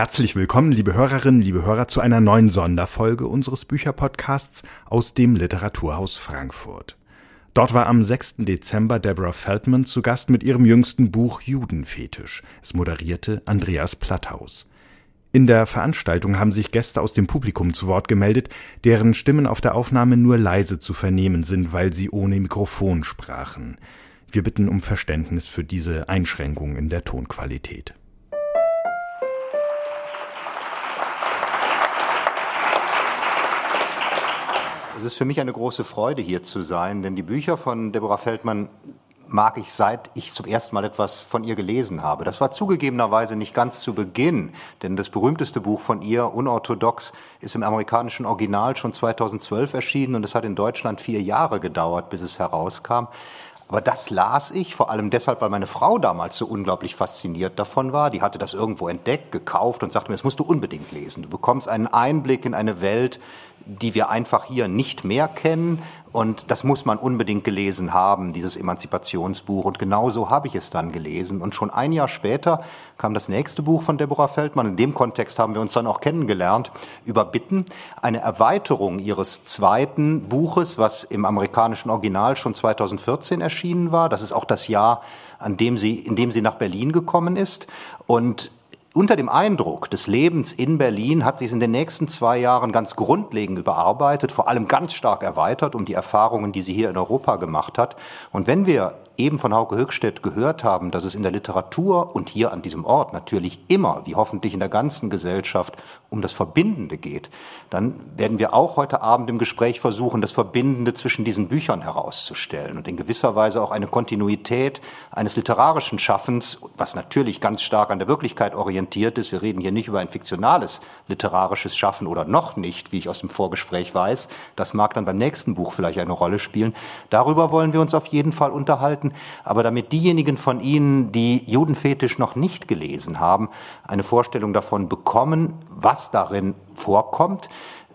Herzlich willkommen, liebe Hörerinnen, liebe Hörer, zu einer neuen Sonderfolge unseres Bücherpodcasts aus dem Literaturhaus Frankfurt. Dort war am 6. Dezember Deborah Feldman zu Gast mit ihrem jüngsten Buch Judenfetisch. Es moderierte Andreas Platthaus. In der Veranstaltung haben sich Gäste aus dem Publikum zu Wort gemeldet, deren Stimmen auf der Aufnahme nur leise zu vernehmen sind, weil sie ohne Mikrofon sprachen. Wir bitten um Verständnis für diese Einschränkung in der Tonqualität. Es ist für mich eine große Freude, hier zu sein, denn die Bücher von Deborah Feldmann mag ich, seit ich zum ersten Mal etwas von ihr gelesen habe. Das war zugegebenerweise nicht ganz zu Beginn, denn das berühmteste Buch von ihr, Unorthodox, ist im amerikanischen Original schon 2012 erschienen und es hat in Deutschland vier Jahre gedauert, bis es herauskam. Aber das las ich, vor allem deshalb, weil meine Frau damals so unglaublich fasziniert davon war. Die hatte das irgendwo entdeckt, gekauft und sagte mir, das musst du unbedingt lesen. Du bekommst einen Einblick in eine Welt, die wir einfach hier nicht mehr kennen. Und das muss man unbedingt gelesen haben, dieses Emanzipationsbuch. Und genau so habe ich es dann gelesen. Und schon ein Jahr später kam das nächste Buch von Deborah Feldmann. In dem Kontext haben wir uns dann auch kennengelernt über Bitten. Eine Erweiterung ihres zweiten Buches, was im amerikanischen Original schon 2014 erschienen war. Das ist auch das Jahr, an dem sie, in dem sie nach Berlin gekommen ist. Und unter dem Eindruck des Lebens in Berlin hat sich es in den nächsten zwei Jahren ganz grundlegend überarbeitet, vor allem ganz stark erweitert um die Erfahrungen, die sie hier in Europa gemacht hat. Und wenn wir eben von Hauke Höchstedt gehört haben, dass es in der Literatur und hier an diesem Ort natürlich immer, wie hoffentlich in der ganzen Gesellschaft, um das Verbindende geht, dann werden wir auch heute Abend im Gespräch versuchen, das Verbindende zwischen diesen Büchern herauszustellen und in gewisser Weise auch eine Kontinuität eines literarischen Schaffens, was natürlich ganz stark an der Wirklichkeit orientiert ist. Wir reden hier nicht über ein fiktionales literarisches Schaffen oder noch nicht, wie ich aus dem Vorgespräch weiß. Das mag dann beim nächsten Buch vielleicht eine Rolle spielen. Darüber wollen wir uns auf jeden Fall unterhalten aber damit diejenigen von Ihnen, die Judenfetisch noch nicht gelesen haben, eine Vorstellung davon bekommen, was darin vorkommt,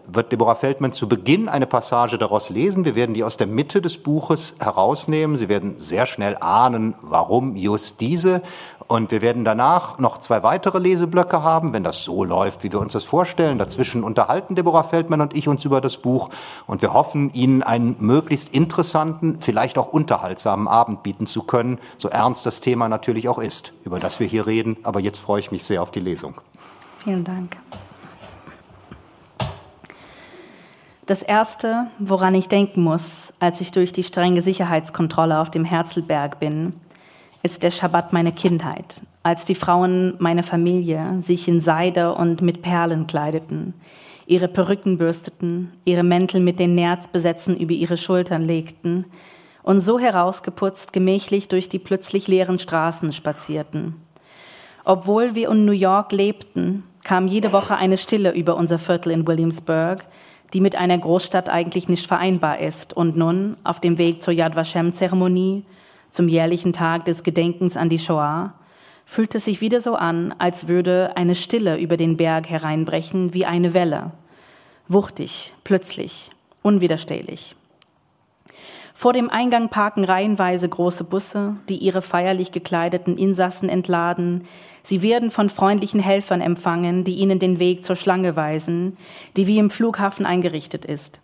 wird Deborah Feldmann zu Beginn eine Passage daraus lesen. Wir werden die aus der Mitte des Buches herausnehmen. Sie werden sehr schnell ahnen, warum just diese. Und wir werden danach noch zwei weitere Leseblöcke haben, wenn das so läuft, wie wir uns das vorstellen. Dazwischen unterhalten Deborah Feldmann und ich uns über das Buch. Und wir hoffen, Ihnen einen möglichst interessanten, vielleicht auch unterhaltsamen Abend bieten zu können, so ernst das Thema natürlich auch ist, über das wir hier reden. Aber jetzt freue ich mich sehr auf die Lesung. Vielen Dank. Das Erste, woran ich denken muss, als ich durch die strenge Sicherheitskontrolle auf dem Herzlberg bin, ist der Schabbat meiner Kindheit, als die Frauen meiner Familie sich in Seide und mit Perlen kleideten, ihre Perücken bürsteten, ihre Mäntel mit den Nerzbesetzen über ihre Schultern legten und so herausgeputzt gemächlich durch die plötzlich leeren Straßen spazierten. Obwohl wir in New York lebten, kam jede Woche eine Stille über unser Viertel in Williamsburg, die mit einer Großstadt eigentlich nicht vereinbar ist. Und nun, auf dem Weg zur Yad Vashem-Zeremonie, zum jährlichen Tag des Gedenkens an die Shoah, fühlt es sich wieder so an, als würde eine Stille über den Berg hereinbrechen wie eine Welle. Wuchtig, plötzlich, unwiderstehlich. Vor dem Eingang parken reihenweise große Busse, die ihre feierlich gekleideten Insassen entladen. Sie werden von freundlichen Helfern empfangen, die ihnen den Weg zur Schlange weisen, die wie im Flughafen eingerichtet ist.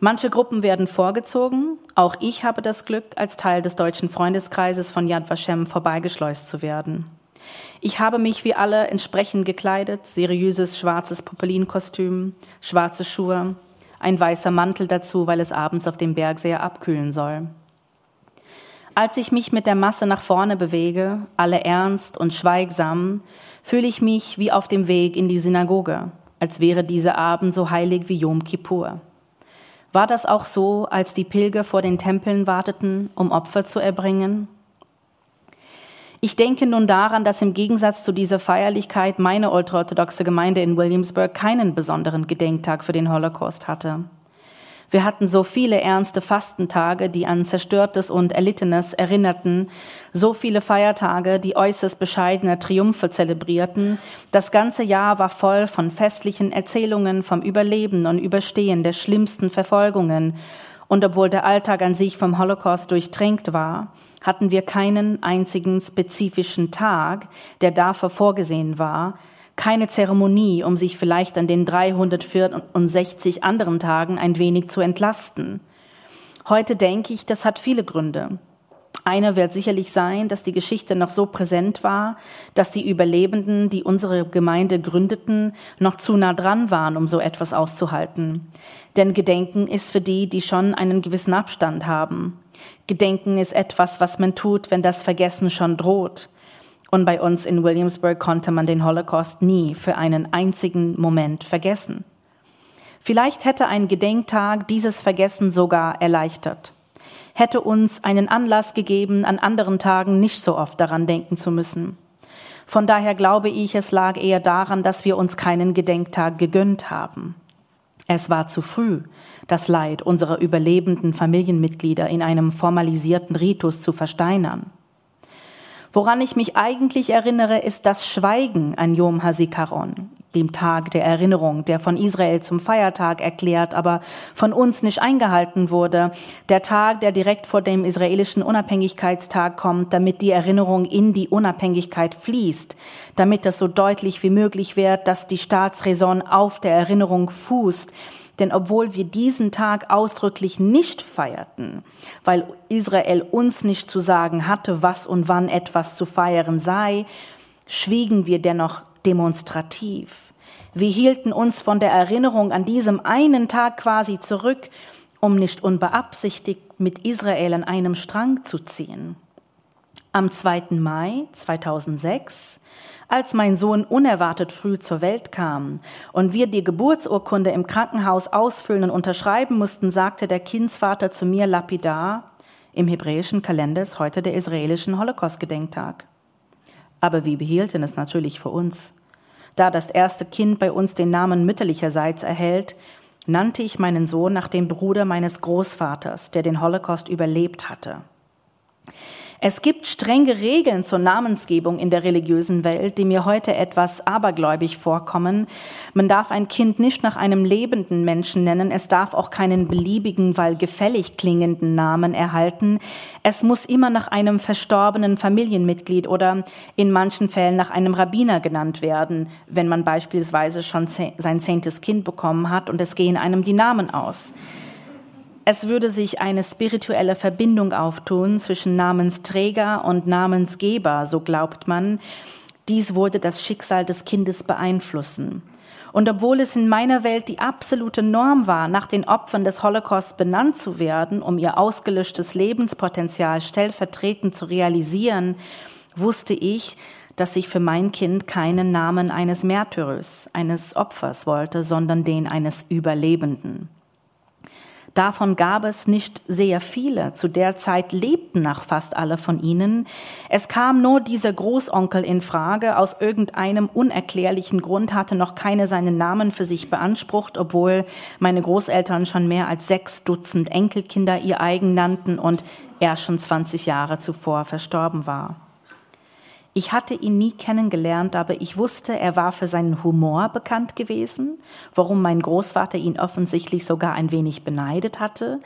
Manche Gruppen werden vorgezogen. Auch ich habe das Glück, als Teil des deutschen Freundeskreises von Yad Vashem vorbeigeschleust zu werden. Ich habe mich wie alle entsprechend gekleidet, seriöses schwarzes Popelinkostüm, schwarze Schuhe, ein weißer Mantel dazu, weil es abends auf dem Berg sehr abkühlen soll. Als ich mich mit der Masse nach vorne bewege, alle ernst und schweigsam, fühle ich mich wie auf dem Weg in die Synagoge, als wäre dieser Abend so heilig wie Yom Kippur. War das auch so, als die Pilger vor den Tempeln warteten, um Opfer zu erbringen? Ich denke nun daran, dass im Gegensatz zu dieser Feierlichkeit meine ultraorthodoxe Gemeinde in Williamsburg keinen besonderen Gedenktag für den Holocaust hatte. Wir hatten so viele ernste Fastentage, die an Zerstörtes und Erlittenes erinnerten, so viele Feiertage, die äußerst bescheidene Triumphe zelebrierten. Das ganze Jahr war voll von festlichen Erzählungen vom Überleben und Überstehen der schlimmsten Verfolgungen. Und obwohl der Alltag an sich vom Holocaust durchtränkt war, hatten wir keinen einzigen spezifischen Tag, der dafür vorgesehen war, keine Zeremonie, um sich vielleicht an den 364 anderen Tagen ein wenig zu entlasten. Heute denke ich, das hat viele Gründe. Einer wird sicherlich sein, dass die Geschichte noch so präsent war, dass die Überlebenden, die unsere Gemeinde gründeten, noch zu nah dran waren, um so etwas auszuhalten. Denn Gedenken ist für die, die schon einen gewissen Abstand haben. Gedenken ist etwas, was man tut, wenn das Vergessen schon droht. Und bei uns in Williamsburg konnte man den Holocaust nie für einen einzigen Moment vergessen. Vielleicht hätte ein Gedenktag dieses Vergessen sogar erleichtert, hätte uns einen Anlass gegeben, an anderen Tagen nicht so oft daran denken zu müssen. Von daher glaube ich, es lag eher daran, dass wir uns keinen Gedenktag gegönnt haben. Es war zu früh, das Leid unserer überlebenden Familienmitglieder in einem formalisierten Ritus zu versteinern. Woran ich mich eigentlich erinnere, ist das Schweigen an Yom HaZikaron, dem Tag der Erinnerung, der von Israel zum Feiertag erklärt, aber von uns nicht eingehalten wurde. Der Tag, der direkt vor dem israelischen Unabhängigkeitstag kommt, damit die Erinnerung in die Unabhängigkeit fließt, damit es so deutlich wie möglich wird, dass die Staatsräson auf der Erinnerung fußt, denn obwohl wir diesen Tag ausdrücklich nicht feierten, weil Israel uns nicht zu sagen hatte, was und wann etwas zu feiern sei, schwiegen wir dennoch demonstrativ. Wir hielten uns von der Erinnerung an diesem einen Tag quasi zurück, um nicht unbeabsichtigt mit Israel an einem Strang zu ziehen. Am 2. Mai 2006 als mein Sohn unerwartet früh zur Welt kam und wir die Geburtsurkunde im Krankenhaus ausfüllen und unterschreiben mussten, sagte der Kindsvater zu mir lapidar, im hebräischen Kalender ist heute der israelischen Holocaust-Gedenktag. Aber wir behielten es natürlich für uns. Da das erste Kind bei uns den Namen mütterlicherseits erhält, nannte ich meinen Sohn nach dem Bruder meines Großvaters, der den Holocaust überlebt hatte. Es gibt strenge Regeln zur Namensgebung in der religiösen Welt, die mir heute etwas abergläubig vorkommen. Man darf ein Kind nicht nach einem lebenden Menschen nennen. Es darf auch keinen beliebigen, weil gefällig klingenden Namen erhalten. Es muss immer nach einem verstorbenen Familienmitglied oder in manchen Fällen nach einem Rabbiner genannt werden, wenn man beispielsweise schon sein zehntes Kind bekommen hat und es gehen einem die Namen aus. Es würde sich eine spirituelle Verbindung auftun zwischen Namensträger und Namensgeber, so glaubt man. Dies würde das Schicksal des Kindes beeinflussen. Und obwohl es in meiner Welt die absolute Norm war, nach den Opfern des Holocaust benannt zu werden, um ihr ausgelöschtes Lebenspotenzial stellvertretend zu realisieren, wusste ich, dass ich für mein Kind keinen Namen eines Märtyrers, eines Opfers wollte, sondern den eines Überlebenden. Davon gab es nicht sehr viele. Zu der Zeit lebten nach fast alle von ihnen. Es kam nur dieser Großonkel in Frage. Aus irgendeinem unerklärlichen Grund hatte noch keine seinen Namen für sich beansprucht, obwohl meine Großeltern schon mehr als sechs Dutzend Enkelkinder ihr eigen nannten und er schon 20 Jahre zuvor verstorben war. Ich hatte ihn nie kennengelernt, aber ich wusste, er war für seinen Humor bekannt gewesen, warum mein Großvater ihn offensichtlich sogar ein wenig beneidet hatte.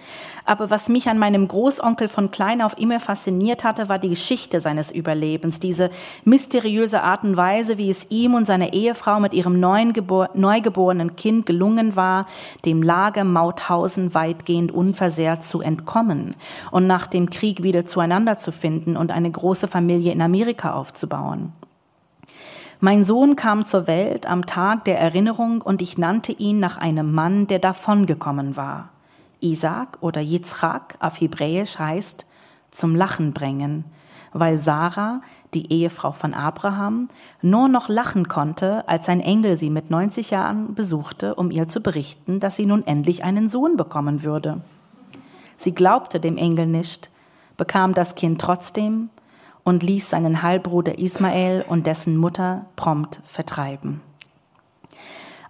Aber was mich an meinem Großonkel von klein auf immer fasziniert hatte, war die Geschichte seines Überlebens, diese mysteriöse Art und Weise, wie es ihm und seiner Ehefrau mit ihrem neugeborenen Kind gelungen war, dem Lager Mauthausen weitgehend unversehrt zu entkommen und nach dem Krieg wieder zueinander zu finden und eine große Familie in Amerika aufzubauen aufzubauen. Mein Sohn kam zur Welt am Tag der Erinnerung und ich nannte ihn nach einem Mann, der davongekommen war. Isaac oder Yitzchak auf Hebräisch heißt zum Lachen bringen, weil Sarah, die Ehefrau von Abraham, nur noch lachen konnte, als ein Engel sie mit 90 Jahren besuchte, um ihr zu berichten, dass sie nun endlich einen Sohn bekommen würde. Sie glaubte dem Engel nicht, bekam das Kind trotzdem und ließ seinen Halbbruder Ismael und dessen Mutter prompt vertreiben.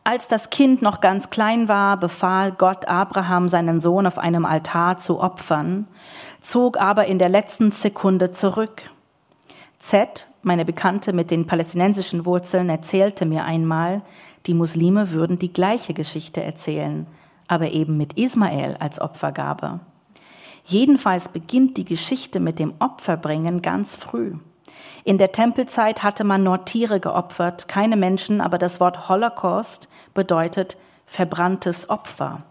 Als das Kind noch ganz klein war, befahl Gott Abraham, seinen Sohn auf einem Altar zu opfern, zog aber in der letzten Sekunde zurück. Z, meine Bekannte mit den palästinensischen Wurzeln, erzählte mir einmal, die Muslime würden die gleiche Geschichte erzählen, aber eben mit Ismael als Opfergabe. Jedenfalls beginnt die Geschichte mit dem Opferbringen ganz früh. In der Tempelzeit hatte man nur Tiere geopfert, keine Menschen, aber das Wort Holocaust bedeutet verbranntes Opfer.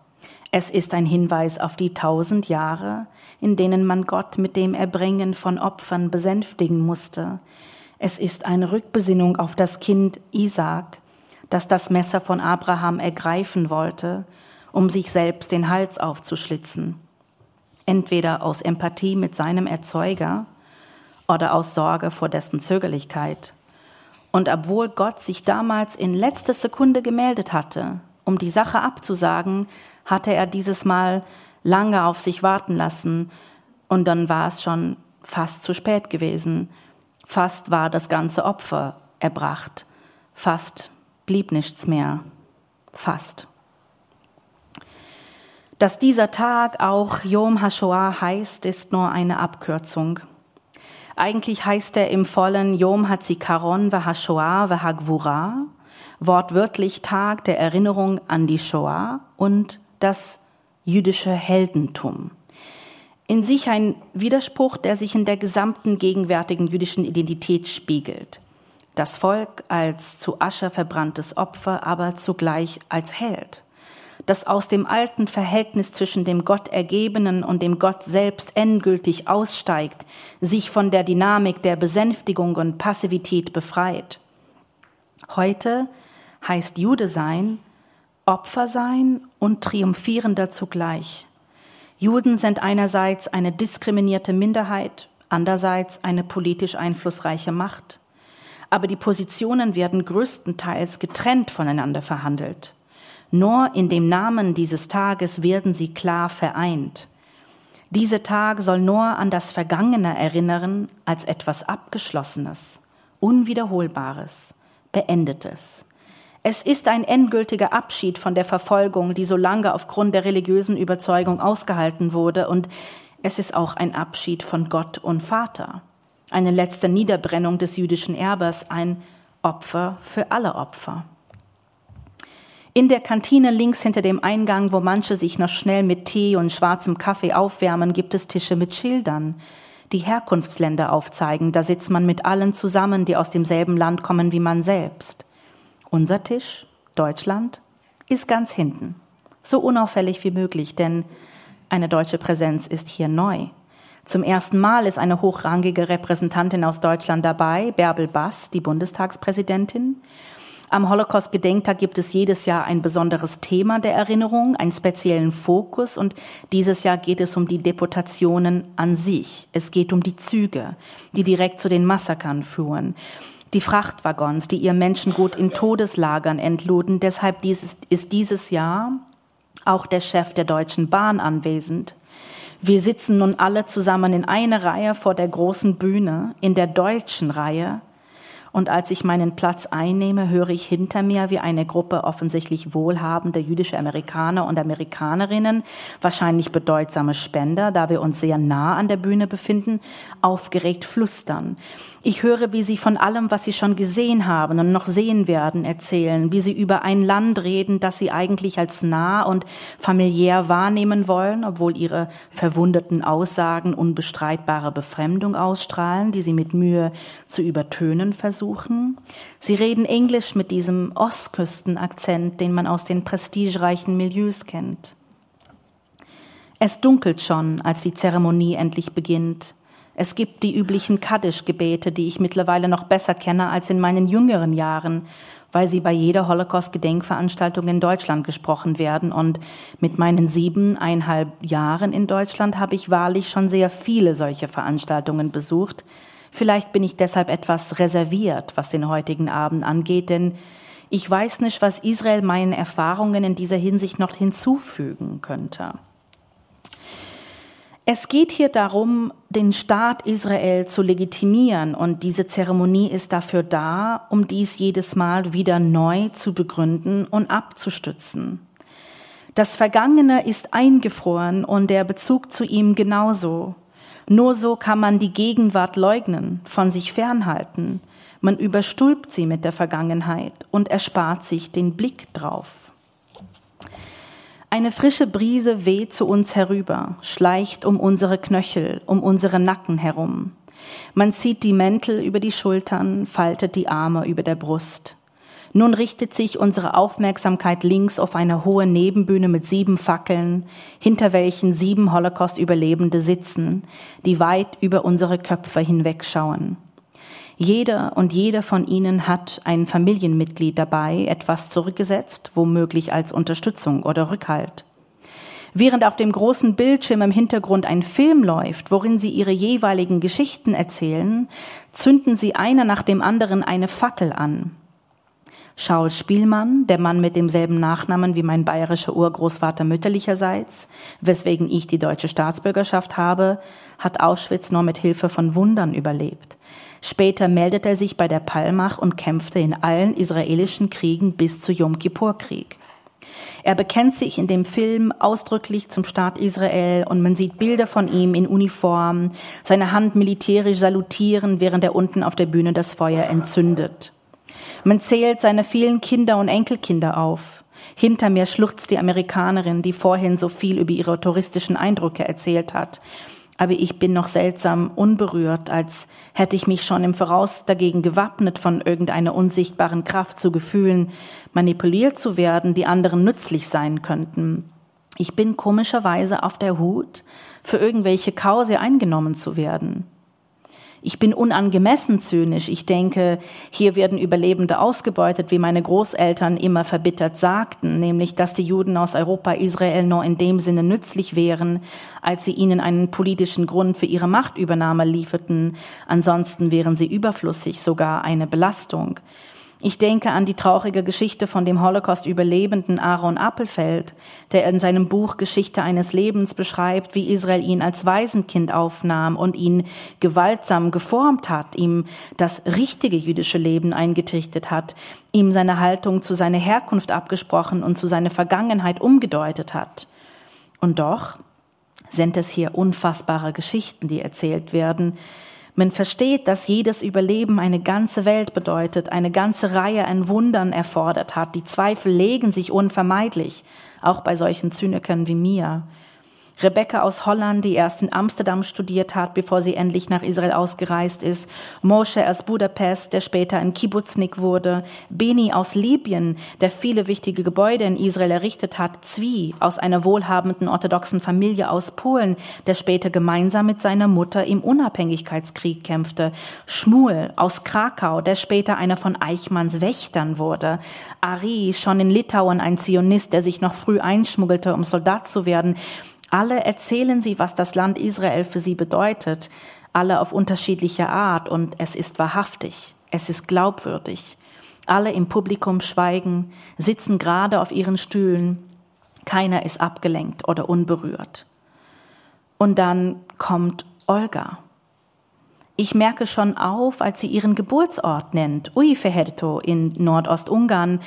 Es ist ein Hinweis auf die tausend Jahre, in denen man Gott mit dem Erbringen von Opfern besänftigen musste. Es ist eine Rückbesinnung auf das Kind Isaak, das das Messer von Abraham ergreifen wollte, um sich selbst den Hals aufzuschlitzen. Entweder aus Empathie mit seinem Erzeuger oder aus Sorge vor dessen Zögerlichkeit. Und obwohl Gott sich damals in letzter Sekunde gemeldet hatte, um die Sache abzusagen, hatte er dieses Mal lange auf sich warten lassen und dann war es schon fast zu spät gewesen. Fast war das ganze Opfer erbracht. Fast blieb nichts mehr. Fast. Dass dieser Tag auch Yom HaShoah heißt, ist nur eine Abkürzung. Eigentlich heißt er im vollen Yom HaZikaron VeHaShoah VeHagvura, wortwörtlich Tag der Erinnerung an die Shoah und das jüdische Heldentum. In sich ein Widerspruch, der sich in der gesamten gegenwärtigen jüdischen Identität spiegelt. Das Volk als zu Asche verbranntes Opfer, aber zugleich als Held. Das aus dem alten Verhältnis zwischen dem Gott Ergebenen und dem Gott selbst endgültig aussteigt, sich von der Dynamik der Besänftigung und Passivität befreit. Heute heißt Jude sein, Opfer sein und triumphierender zugleich. Juden sind einerseits eine diskriminierte Minderheit, andererseits eine politisch einflussreiche Macht. Aber die Positionen werden größtenteils getrennt voneinander verhandelt. Nur in dem Namen dieses Tages werden sie klar vereint. Dieser Tag soll nur an das Vergangene erinnern als etwas Abgeschlossenes, Unwiederholbares, Beendetes. Es ist ein endgültiger Abschied von der Verfolgung, die so lange aufgrund der religiösen Überzeugung ausgehalten wurde, und es ist auch ein Abschied von Gott und Vater, eine letzte Niederbrennung des jüdischen Erbers, ein Opfer für alle Opfer. In der Kantine links hinter dem Eingang, wo manche sich noch schnell mit Tee und schwarzem Kaffee aufwärmen, gibt es Tische mit Schildern, die Herkunftsländer aufzeigen. Da sitzt man mit allen zusammen, die aus demselben Land kommen wie man selbst. Unser Tisch, Deutschland, ist ganz hinten. So unauffällig wie möglich, denn eine deutsche Präsenz ist hier neu. Zum ersten Mal ist eine hochrangige Repräsentantin aus Deutschland dabei, Bärbel Bass, die Bundestagspräsidentin. Am Holocaust-Gedenktag gibt es jedes Jahr ein besonderes Thema der Erinnerung, einen speziellen Fokus und dieses Jahr geht es um die Deportationen an sich. Es geht um die Züge, die direkt zu den Massakern führen die Frachtwaggons, die ihr Menschengut in Todeslagern entluden. Deshalb ist dieses Jahr auch der Chef der Deutschen Bahn anwesend. Wir sitzen nun alle zusammen in einer Reihe vor der großen Bühne, in der deutschen Reihe, und als ich meinen Platz einnehme, höre ich hinter mir, wie eine Gruppe offensichtlich wohlhabender jüdischer Amerikaner und Amerikanerinnen, wahrscheinlich bedeutsame Spender, da wir uns sehr nah an der Bühne befinden, aufgeregt flüstern. Ich höre, wie sie von allem, was sie schon gesehen haben und noch sehen werden, erzählen, wie sie über ein Land reden, das sie eigentlich als nah und familiär wahrnehmen wollen, obwohl ihre verwundeten Aussagen unbestreitbare Befremdung ausstrahlen, die sie mit Mühe zu übertönen versuchen. Sie reden Englisch mit diesem Ostküstenakzent, den man aus den prestigereichen Milieus kennt. Es dunkelt schon, als die Zeremonie endlich beginnt. Es gibt die üblichen Kaddisch-Gebete, die ich mittlerweile noch besser kenne als in meinen jüngeren Jahren, weil sie bei jeder Holocaust-Gedenkveranstaltung in Deutschland gesprochen werden. Und mit meinen siebeneinhalb Jahren in Deutschland habe ich wahrlich schon sehr viele solche Veranstaltungen besucht. Vielleicht bin ich deshalb etwas reserviert, was den heutigen Abend angeht, denn ich weiß nicht, was Israel meinen Erfahrungen in dieser Hinsicht noch hinzufügen könnte. Es geht hier darum, den Staat Israel zu legitimieren und diese Zeremonie ist dafür da, um dies jedes Mal wieder neu zu begründen und abzustützen. Das Vergangene ist eingefroren und der Bezug zu ihm genauso. Nur so kann man die Gegenwart leugnen, von sich fernhalten. Man überstülpt sie mit der Vergangenheit und erspart sich den Blick drauf. Eine frische Brise weht zu uns herüber, schleicht um unsere Knöchel, um unsere Nacken herum. Man zieht die Mäntel über die Schultern, faltet die Arme über der Brust. Nun richtet sich unsere Aufmerksamkeit links auf eine hohe Nebenbühne mit sieben Fackeln, hinter welchen sieben Holocaust-Überlebende sitzen, die weit über unsere Köpfe hinwegschauen. Jeder und jeder von ihnen hat ein Familienmitglied dabei, etwas zurückgesetzt, womöglich als Unterstützung oder Rückhalt. Während auf dem großen Bildschirm im Hintergrund ein Film läuft, worin sie ihre jeweiligen Geschichten erzählen, zünden sie einer nach dem anderen eine Fackel an. Schaul Spielmann, der Mann mit demselben Nachnamen wie mein bayerischer Urgroßvater mütterlicherseits, weswegen ich die deutsche Staatsbürgerschaft habe, hat Auschwitz nur mit Hilfe von Wundern überlebt. Später meldete er sich bei der Palmach und kämpfte in allen israelischen Kriegen bis zu Yom Kippur-Krieg. Er bekennt sich in dem Film ausdrücklich zum Staat Israel und man sieht Bilder von ihm in Uniform, seine Hand militärisch salutieren, während er unten auf der Bühne das Feuer entzündet. Man zählt seine vielen Kinder und Enkelkinder auf. Hinter mir schluchzt die Amerikanerin, die vorhin so viel über ihre touristischen Eindrücke erzählt hat. Aber ich bin noch seltsam unberührt, als hätte ich mich schon im Voraus dagegen gewappnet, von irgendeiner unsichtbaren Kraft zu Gefühlen manipuliert zu werden, die anderen nützlich sein könnten. Ich bin komischerweise auf der Hut, für irgendwelche Kause eingenommen zu werden. Ich bin unangemessen zynisch. Ich denke, hier werden Überlebende ausgebeutet, wie meine Großeltern immer verbittert sagten, nämlich, dass die Juden aus Europa Israel nur in dem Sinne nützlich wären, als sie ihnen einen politischen Grund für ihre Machtübernahme lieferten. Ansonsten wären sie überflüssig, sogar eine Belastung. Ich denke an die traurige Geschichte von dem Holocaust-Überlebenden Aaron Appelfeld, der in seinem Buch Geschichte eines Lebens beschreibt, wie Israel ihn als Waisenkind aufnahm und ihn gewaltsam geformt hat, ihm das richtige jüdische Leben eingetrichtert hat, ihm seine Haltung zu seiner Herkunft abgesprochen und zu seiner Vergangenheit umgedeutet hat. Und doch sind es hier unfassbare Geschichten, die erzählt werden, man versteht, dass jedes Überleben eine ganze Welt bedeutet, eine ganze Reihe an Wundern erfordert hat. Die Zweifel legen sich unvermeidlich, auch bei solchen Zynikern wie mir. Rebecca aus Holland, die erst in Amsterdam studiert hat, bevor sie endlich nach Israel ausgereist ist, Moshe aus Budapest, der später ein Kibbutznik wurde, Beni aus Libyen, der viele wichtige Gebäude in Israel errichtet hat, Zwi aus einer wohlhabenden orthodoxen Familie aus Polen, der später gemeinsam mit seiner Mutter im Unabhängigkeitskrieg kämpfte, Schmuel aus Krakau, der später einer von Eichmanns Wächtern wurde, Ari, schon in Litauen ein Zionist, der sich noch früh einschmuggelte, um Soldat zu werden, alle erzählen sie, was das Land Israel für sie bedeutet, alle auf unterschiedliche Art, und es ist wahrhaftig, es ist glaubwürdig. Alle im Publikum schweigen, sitzen gerade auf ihren Stühlen, keiner ist abgelenkt oder unberührt. Und dann kommt Olga. Ich merke schon auf, als sie ihren Geburtsort nennt, Uiferherto in Nordostungarn.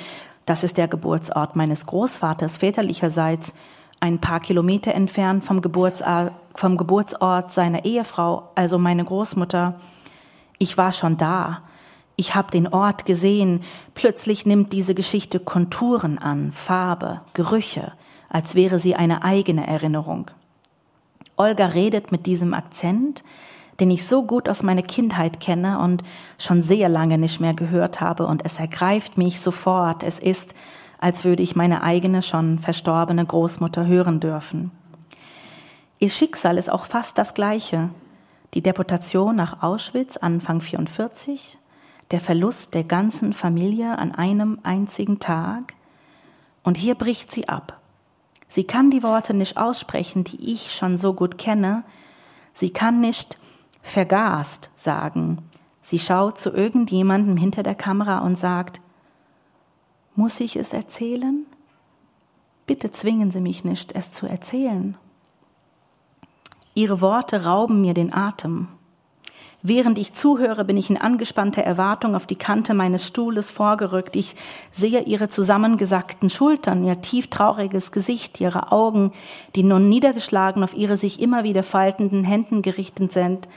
Das ist der Geburtsort meines Großvaters väterlicherseits ein paar Kilometer entfernt vom, Geburtsort, vom Geburtsort seiner Ehefrau, also meine Großmutter. Ich war schon da. Ich habe den Ort gesehen. Plötzlich nimmt diese Geschichte Konturen an, Farbe, Gerüche, als wäre sie eine eigene Erinnerung. Olga redet mit diesem Akzent, den ich so gut aus meiner Kindheit kenne und schon sehr lange nicht mehr gehört habe, und es ergreift mich sofort. Es ist, als würde ich meine eigene schon verstorbene Großmutter hören dürfen. Ihr Schicksal ist auch fast das gleiche. Die Deportation nach Auschwitz Anfang 44, der Verlust der ganzen Familie an einem einzigen Tag. Und hier bricht sie ab. Sie kann die Worte nicht aussprechen, die ich schon so gut kenne. Sie kann nicht vergast sagen. Sie schaut zu irgendjemandem hinter der Kamera und sagt, muss ich es erzählen? Bitte zwingen Sie mich nicht, es zu erzählen. Ihre Worte rauben mir den Atem. Während ich zuhöre, bin ich in angespannter Erwartung auf die Kante meines Stuhles vorgerückt. Ich sehe ihre zusammengesackten Schultern, ihr tief trauriges Gesicht, ihre Augen, die nun niedergeschlagen auf ihre sich immer wieder faltenden Händen gerichtet sind.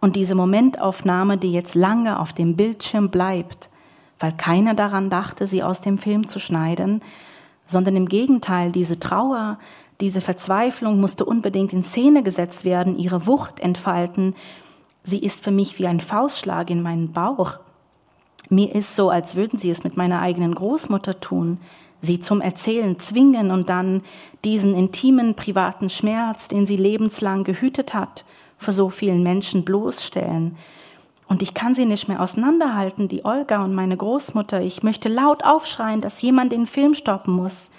Und diese Momentaufnahme, die jetzt lange auf dem Bildschirm bleibt, weil keiner daran dachte, sie aus dem Film zu schneiden, sondern im Gegenteil, diese Trauer, diese Verzweiflung musste unbedingt in Szene gesetzt werden, ihre Wucht entfalten. sie ist für mich wie ein Faustschlag in meinen Bauch. Mir ist so, als würden sie es mit meiner eigenen Großmutter tun, sie zum Erzählen zwingen und dann diesen intimen, privaten Schmerz, den sie lebenslang gehütet hat, vor so vielen Menschen bloßstellen. Und ich kann sie nicht mehr auseinanderhalten, die Olga und meine Großmutter. Ich möchte laut aufschreien, dass jemand den Film stoppen muss,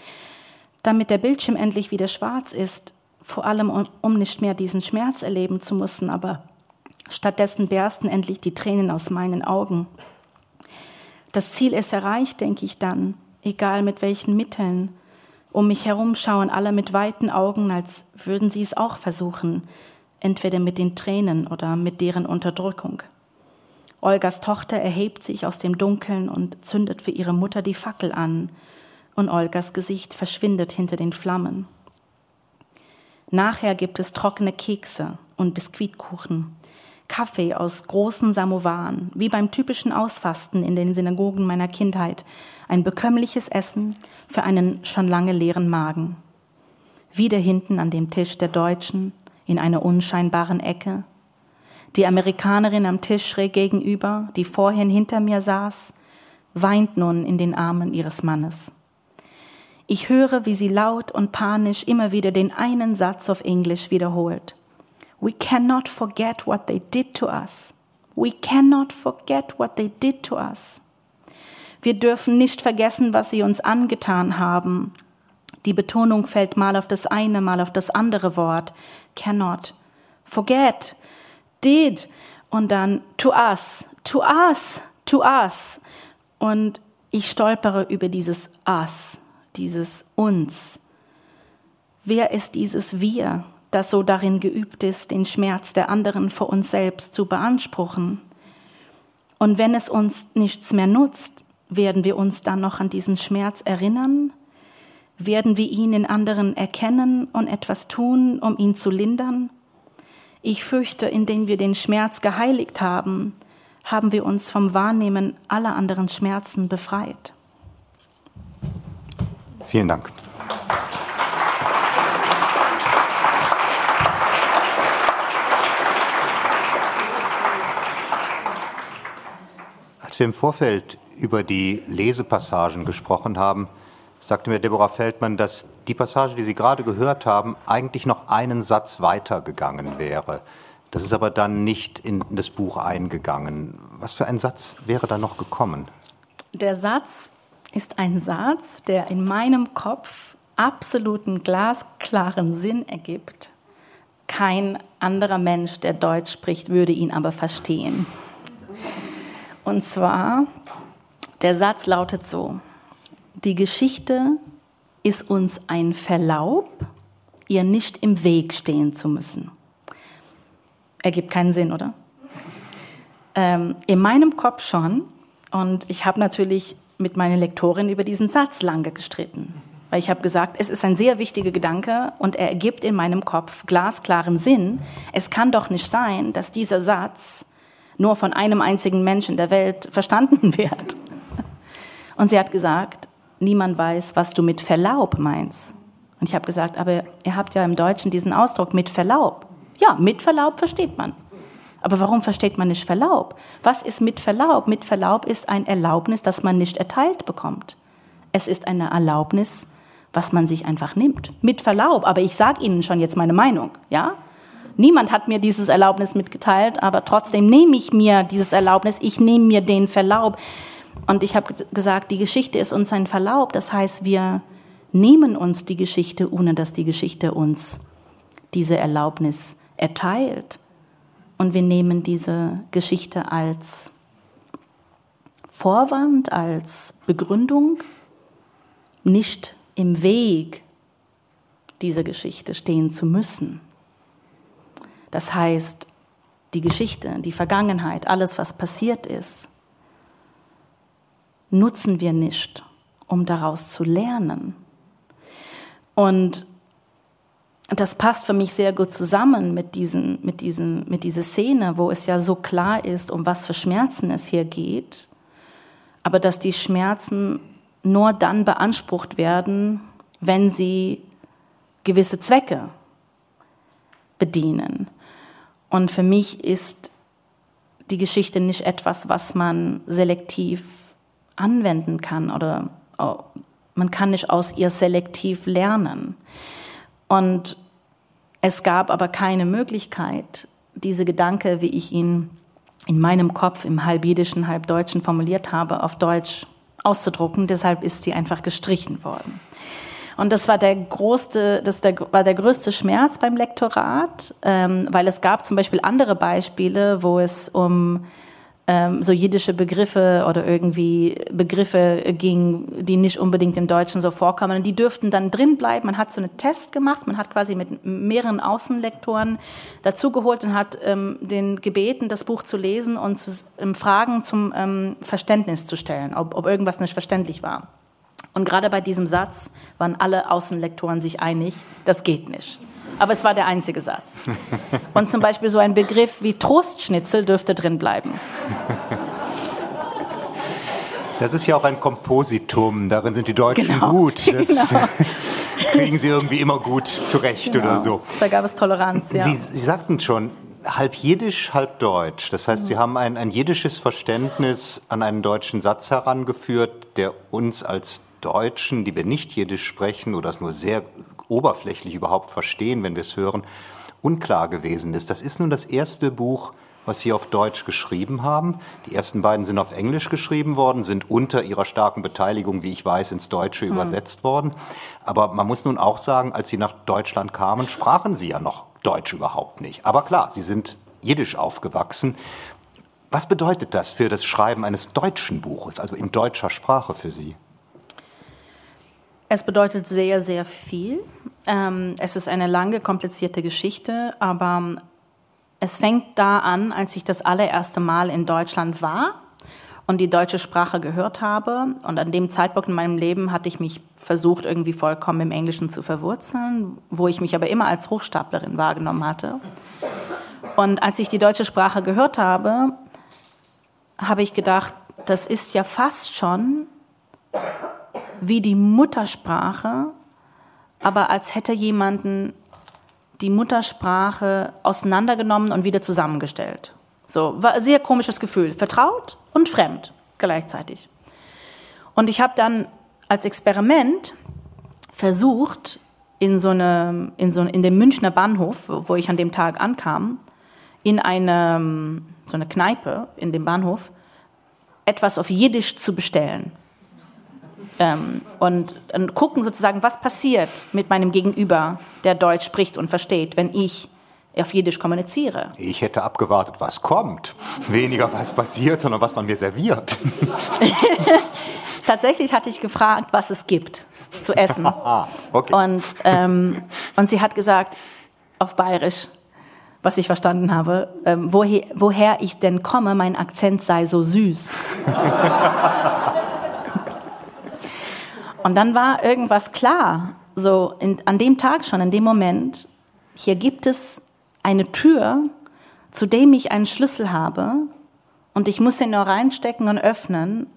damit der Bildschirm endlich wieder schwarz ist, vor allem um, um nicht mehr diesen Schmerz erleben zu müssen, aber stattdessen bersten endlich die Tränen aus meinen Augen. Das Ziel ist erreicht, denke ich dann, egal mit welchen Mitteln. Um mich herum schauen alle mit weiten Augen, als würden sie es auch versuchen, entweder mit den Tränen oder mit deren Unterdrückung. Olgas Tochter erhebt sich aus dem Dunkeln und zündet für ihre Mutter die Fackel an, und Olgas Gesicht verschwindet hinter den Flammen. Nachher gibt es trockene Kekse und Biskuitkuchen, Kaffee aus großen Samovaren, wie beim typischen Ausfasten in den Synagogen meiner Kindheit, ein bekömmliches Essen für einen schon lange leeren Magen. Wieder hinten an dem Tisch der Deutschen, in einer unscheinbaren Ecke. Die Amerikanerin am Tisch schräg gegenüber, die vorhin hinter mir saß, weint nun in den Armen ihres Mannes. Ich höre, wie sie laut und panisch immer wieder den einen Satz auf Englisch wiederholt. We cannot forget what they did to us. We cannot forget what they did to us. Wir dürfen nicht vergessen, was sie uns angetan haben. Die Betonung fällt mal auf das eine, mal auf das andere Wort. Cannot. Forget. Did. Und dann to us. To us. To us. Und ich stolpere über dieses us, dieses uns. Wer ist dieses wir? das so darin geübt ist, den Schmerz der anderen vor uns selbst zu beanspruchen. Und wenn es uns nichts mehr nutzt, werden wir uns dann noch an diesen Schmerz erinnern? Werden wir ihn in anderen erkennen und etwas tun, um ihn zu lindern? Ich fürchte, indem wir den Schmerz geheiligt haben, haben wir uns vom Wahrnehmen aller anderen Schmerzen befreit. Vielen Dank. wir im Vorfeld über die Lesepassagen gesprochen haben, sagte mir Deborah Feldmann, dass die Passage, die Sie gerade gehört haben, eigentlich noch einen Satz weitergegangen wäre. Das ist aber dann nicht in das Buch eingegangen. Was für ein Satz wäre da noch gekommen? Der Satz ist ein Satz, der in meinem Kopf absoluten glasklaren Sinn ergibt. Kein anderer Mensch, der Deutsch spricht, würde ihn aber verstehen. Und zwar, der Satz lautet so, die Geschichte ist uns ein Verlaub, ihr nicht im Weg stehen zu müssen. Ergibt keinen Sinn, oder? Ähm, in meinem Kopf schon. Und ich habe natürlich mit meiner Lektorin über diesen Satz lange gestritten. Weil ich habe gesagt, es ist ein sehr wichtiger Gedanke und er ergibt in meinem Kopf glasklaren Sinn. Es kann doch nicht sein, dass dieser Satz nur von einem einzigen Menschen der Welt verstanden wird. Und sie hat gesagt, niemand weiß, was du mit Verlaub meinst. Und ich habe gesagt, aber ihr habt ja im Deutschen diesen Ausdruck mit Verlaub. Ja, mit Verlaub versteht man. Aber warum versteht man nicht Verlaub? Was ist mit Verlaub? Mit Verlaub ist ein Erlaubnis, das man nicht erteilt bekommt. Es ist eine Erlaubnis, was man sich einfach nimmt. Mit Verlaub, aber ich sage Ihnen schon jetzt meine Meinung, ja? Niemand hat mir dieses Erlaubnis mitgeteilt, aber trotzdem nehme ich mir dieses Erlaubnis, ich nehme mir den Verlaub. Und ich habe gesagt, die Geschichte ist uns ein Verlaub. Das heißt, wir nehmen uns die Geschichte, ohne dass die Geschichte uns diese Erlaubnis erteilt. Und wir nehmen diese Geschichte als Vorwand, als Begründung, nicht im Weg dieser Geschichte stehen zu müssen. Das heißt, die Geschichte, die Vergangenheit, alles, was passiert ist, nutzen wir nicht, um daraus zu lernen. Und das passt für mich sehr gut zusammen mit, diesen, mit, diesen, mit dieser Szene, wo es ja so klar ist, um was für Schmerzen es hier geht, aber dass die Schmerzen nur dann beansprucht werden, wenn sie gewisse Zwecke bedienen. Und für mich ist die Geschichte nicht etwas, was man selektiv anwenden kann oder oh, man kann nicht aus ihr selektiv lernen. Und es gab aber keine Möglichkeit, diese Gedanke, wie ich ihn in meinem Kopf im halb jiddischen, halb deutschen formuliert habe, auf Deutsch auszudrucken. Deshalb ist sie einfach gestrichen worden. Und das war der größte, das war der größte Schmerz beim Lektorat, ähm, weil es gab zum Beispiel andere Beispiele, wo es um ähm, so jiddische Begriffe oder irgendwie Begriffe ging, die nicht unbedingt im Deutschen so vorkommen. Und die dürften dann drin bleiben. Man hat so einen Test gemacht, man hat quasi mit mehreren Außenlektoren dazugeholt und hat ähm, den gebeten, das Buch zu lesen und zu, ähm, Fragen zum ähm, Verständnis zu stellen, ob, ob irgendwas nicht verständlich war. Und gerade bei diesem Satz waren alle Außenlektoren sich einig, das geht nicht. Aber es war der einzige Satz. Und zum Beispiel so ein Begriff wie Trostschnitzel dürfte drin bleiben. Das ist ja auch ein Kompositum, darin sind die Deutschen genau. gut. Das genau. kriegen sie irgendwie immer gut zurecht genau. oder so. Da gab es Toleranz, ja. Sie, sie sagten schon, halb Jiddisch, halb Deutsch. Das heißt, Sie haben ein, ein jiddisches Verständnis an einen deutschen Satz herangeführt, der uns als Deutschen, die wir nicht Jiddisch sprechen oder es nur sehr oberflächlich überhaupt verstehen, wenn wir es hören, unklar gewesen ist. Das ist nun das erste Buch, was Sie auf Deutsch geschrieben haben. Die ersten beiden sind auf Englisch geschrieben worden, sind unter Ihrer starken Beteiligung, wie ich weiß, ins Deutsche hm. übersetzt worden. Aber man muss nun auch sagen, als Sie nach Deutschland kamen, sprachen Sie ja noch Deutsch überhaupt nicht. Aber klar, Sie sind Jiddisch aufgewachsen. Was bedeutet das für das Schreiben eines deutschen Buches, also in deutscher Sprache für Sie? Es bedeutet sehr, sehr viel. Ähm, es ist eine lange, komplizierte Geschichte, aber es fängt da an, als ich das allererste Mal in Deutschland war und die deutsche Sprache gehört habe. Und an dem Zeitpunkt in meinem Leben hatte ich mich versucht, irgendwie vollkommen im Englischen zu verwurzeln, wo ich mich aber immer als Hochstaplerin wahrgenommen hatte. Und als ich die deutsche Sprache gehört habe, habe ich gedacht, das ist ja fast schon wie die Muttersprache, aber als hätte jemanden die Muttersprache auseinandergenommen und wieder zusammengestellt. So, war ein sehr komisches Gefühl. Vertraut und fremd gleichzeitig. Und ich habe dann als Experiment versucht, in so eine, in so in dem Münchner Bahnhof, wo ich an dem Tag ankam, in eine, so eine Kneipe in dem Bahnhof, etwas auf Jiddisch zu bestellen. Ähm, und, und gucken sozusagen, was passiert mit meinem Gegenüber, der Deutsch spricht und versteht, wenn ich auf Jiddisch kommuniziere. Ich hätte abgewartet, was kommt. Weniger was passiert, sondern was man mir serviert. Tatsächlich hatte ich gefragt, was es gibt zu essen. ah, okay. und, ähm, und sie hat gesagt, auf Bayerisch, was ich verstanden habe, ähm, woher, woher ich denn komme, mein Akzent sei so süß. Und dann war irgendwas klar, so in, an dem Tag schon, in dem Moment, hier gibt es eine Tür, zu dem ich einen Schlüssel habe und ich muss ihn nur reinstecken und öffnen.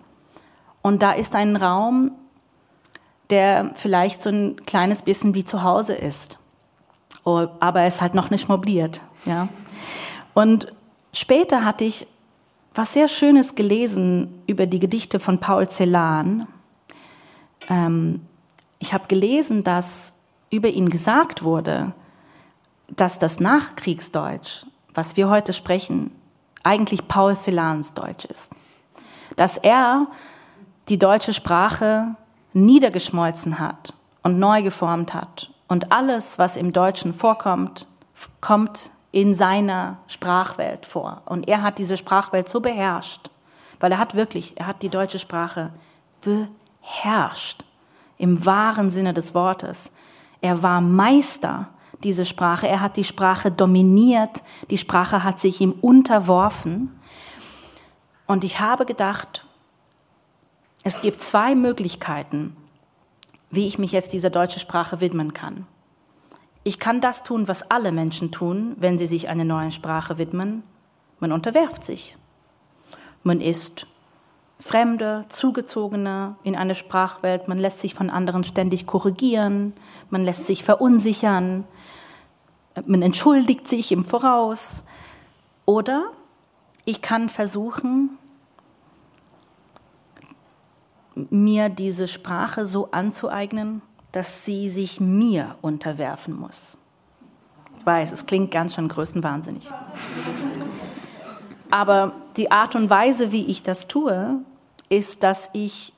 Und da ist ein Raum, der vielleicht so ein kleines bisschen wie zu Hause ist. Oh, aber er ist halt noch nicht mobiliert. Ja? Und später hatte ich was sehr Schönes gelesen über die Gedichte von Paul Celan. Ähm, ich habe gelesen, dass über ihn gesagt wurde, dass das Nachkriegsdeutsch, was wir heute sprechen, eigentlich Paul Celans Deutsch ist. Dass er die deutsche Sprache niedergeschmolzen hat und neu geformt hat. Und alles, was im Deutschen vorkommt, kommt in seiner Sprachwelt vor. Und er hat diese Sprachwelt so beherrscht, weil er hat wirklich, er hat die deutsche Sprache beherrscht herrscht im wahren Sinne des Wortes. Er war Meister diese Sprache. Er hat die Sprache dominiert. Die Sprache hat sich ihm unterworfen. Und ich habe gedacht, es gibt zwei Möglichkeiten, wie ich mich jetzt dieser deutschen Sprache widmen kann. Ich kann das tun, was alle Menschen tun, wenn sie sich einer neuen Sprache widmen. Man unterwerft sich. Man ist Fremde, Zugezogene in eine Sprachwelt. Man lässt sich von anderen ständig korrigieren, man lässt sich verunsichern, man entschuldigt sich im Voraus. Oder ich kann versuchen, mir diese Sprache so anzueignen, dass sie sich mir unterwerfen muss. Ich weiß, es klingt ganz schön größenwahnsinnig. Aber die Art und Weise, wie ich das tue, ist, dass ich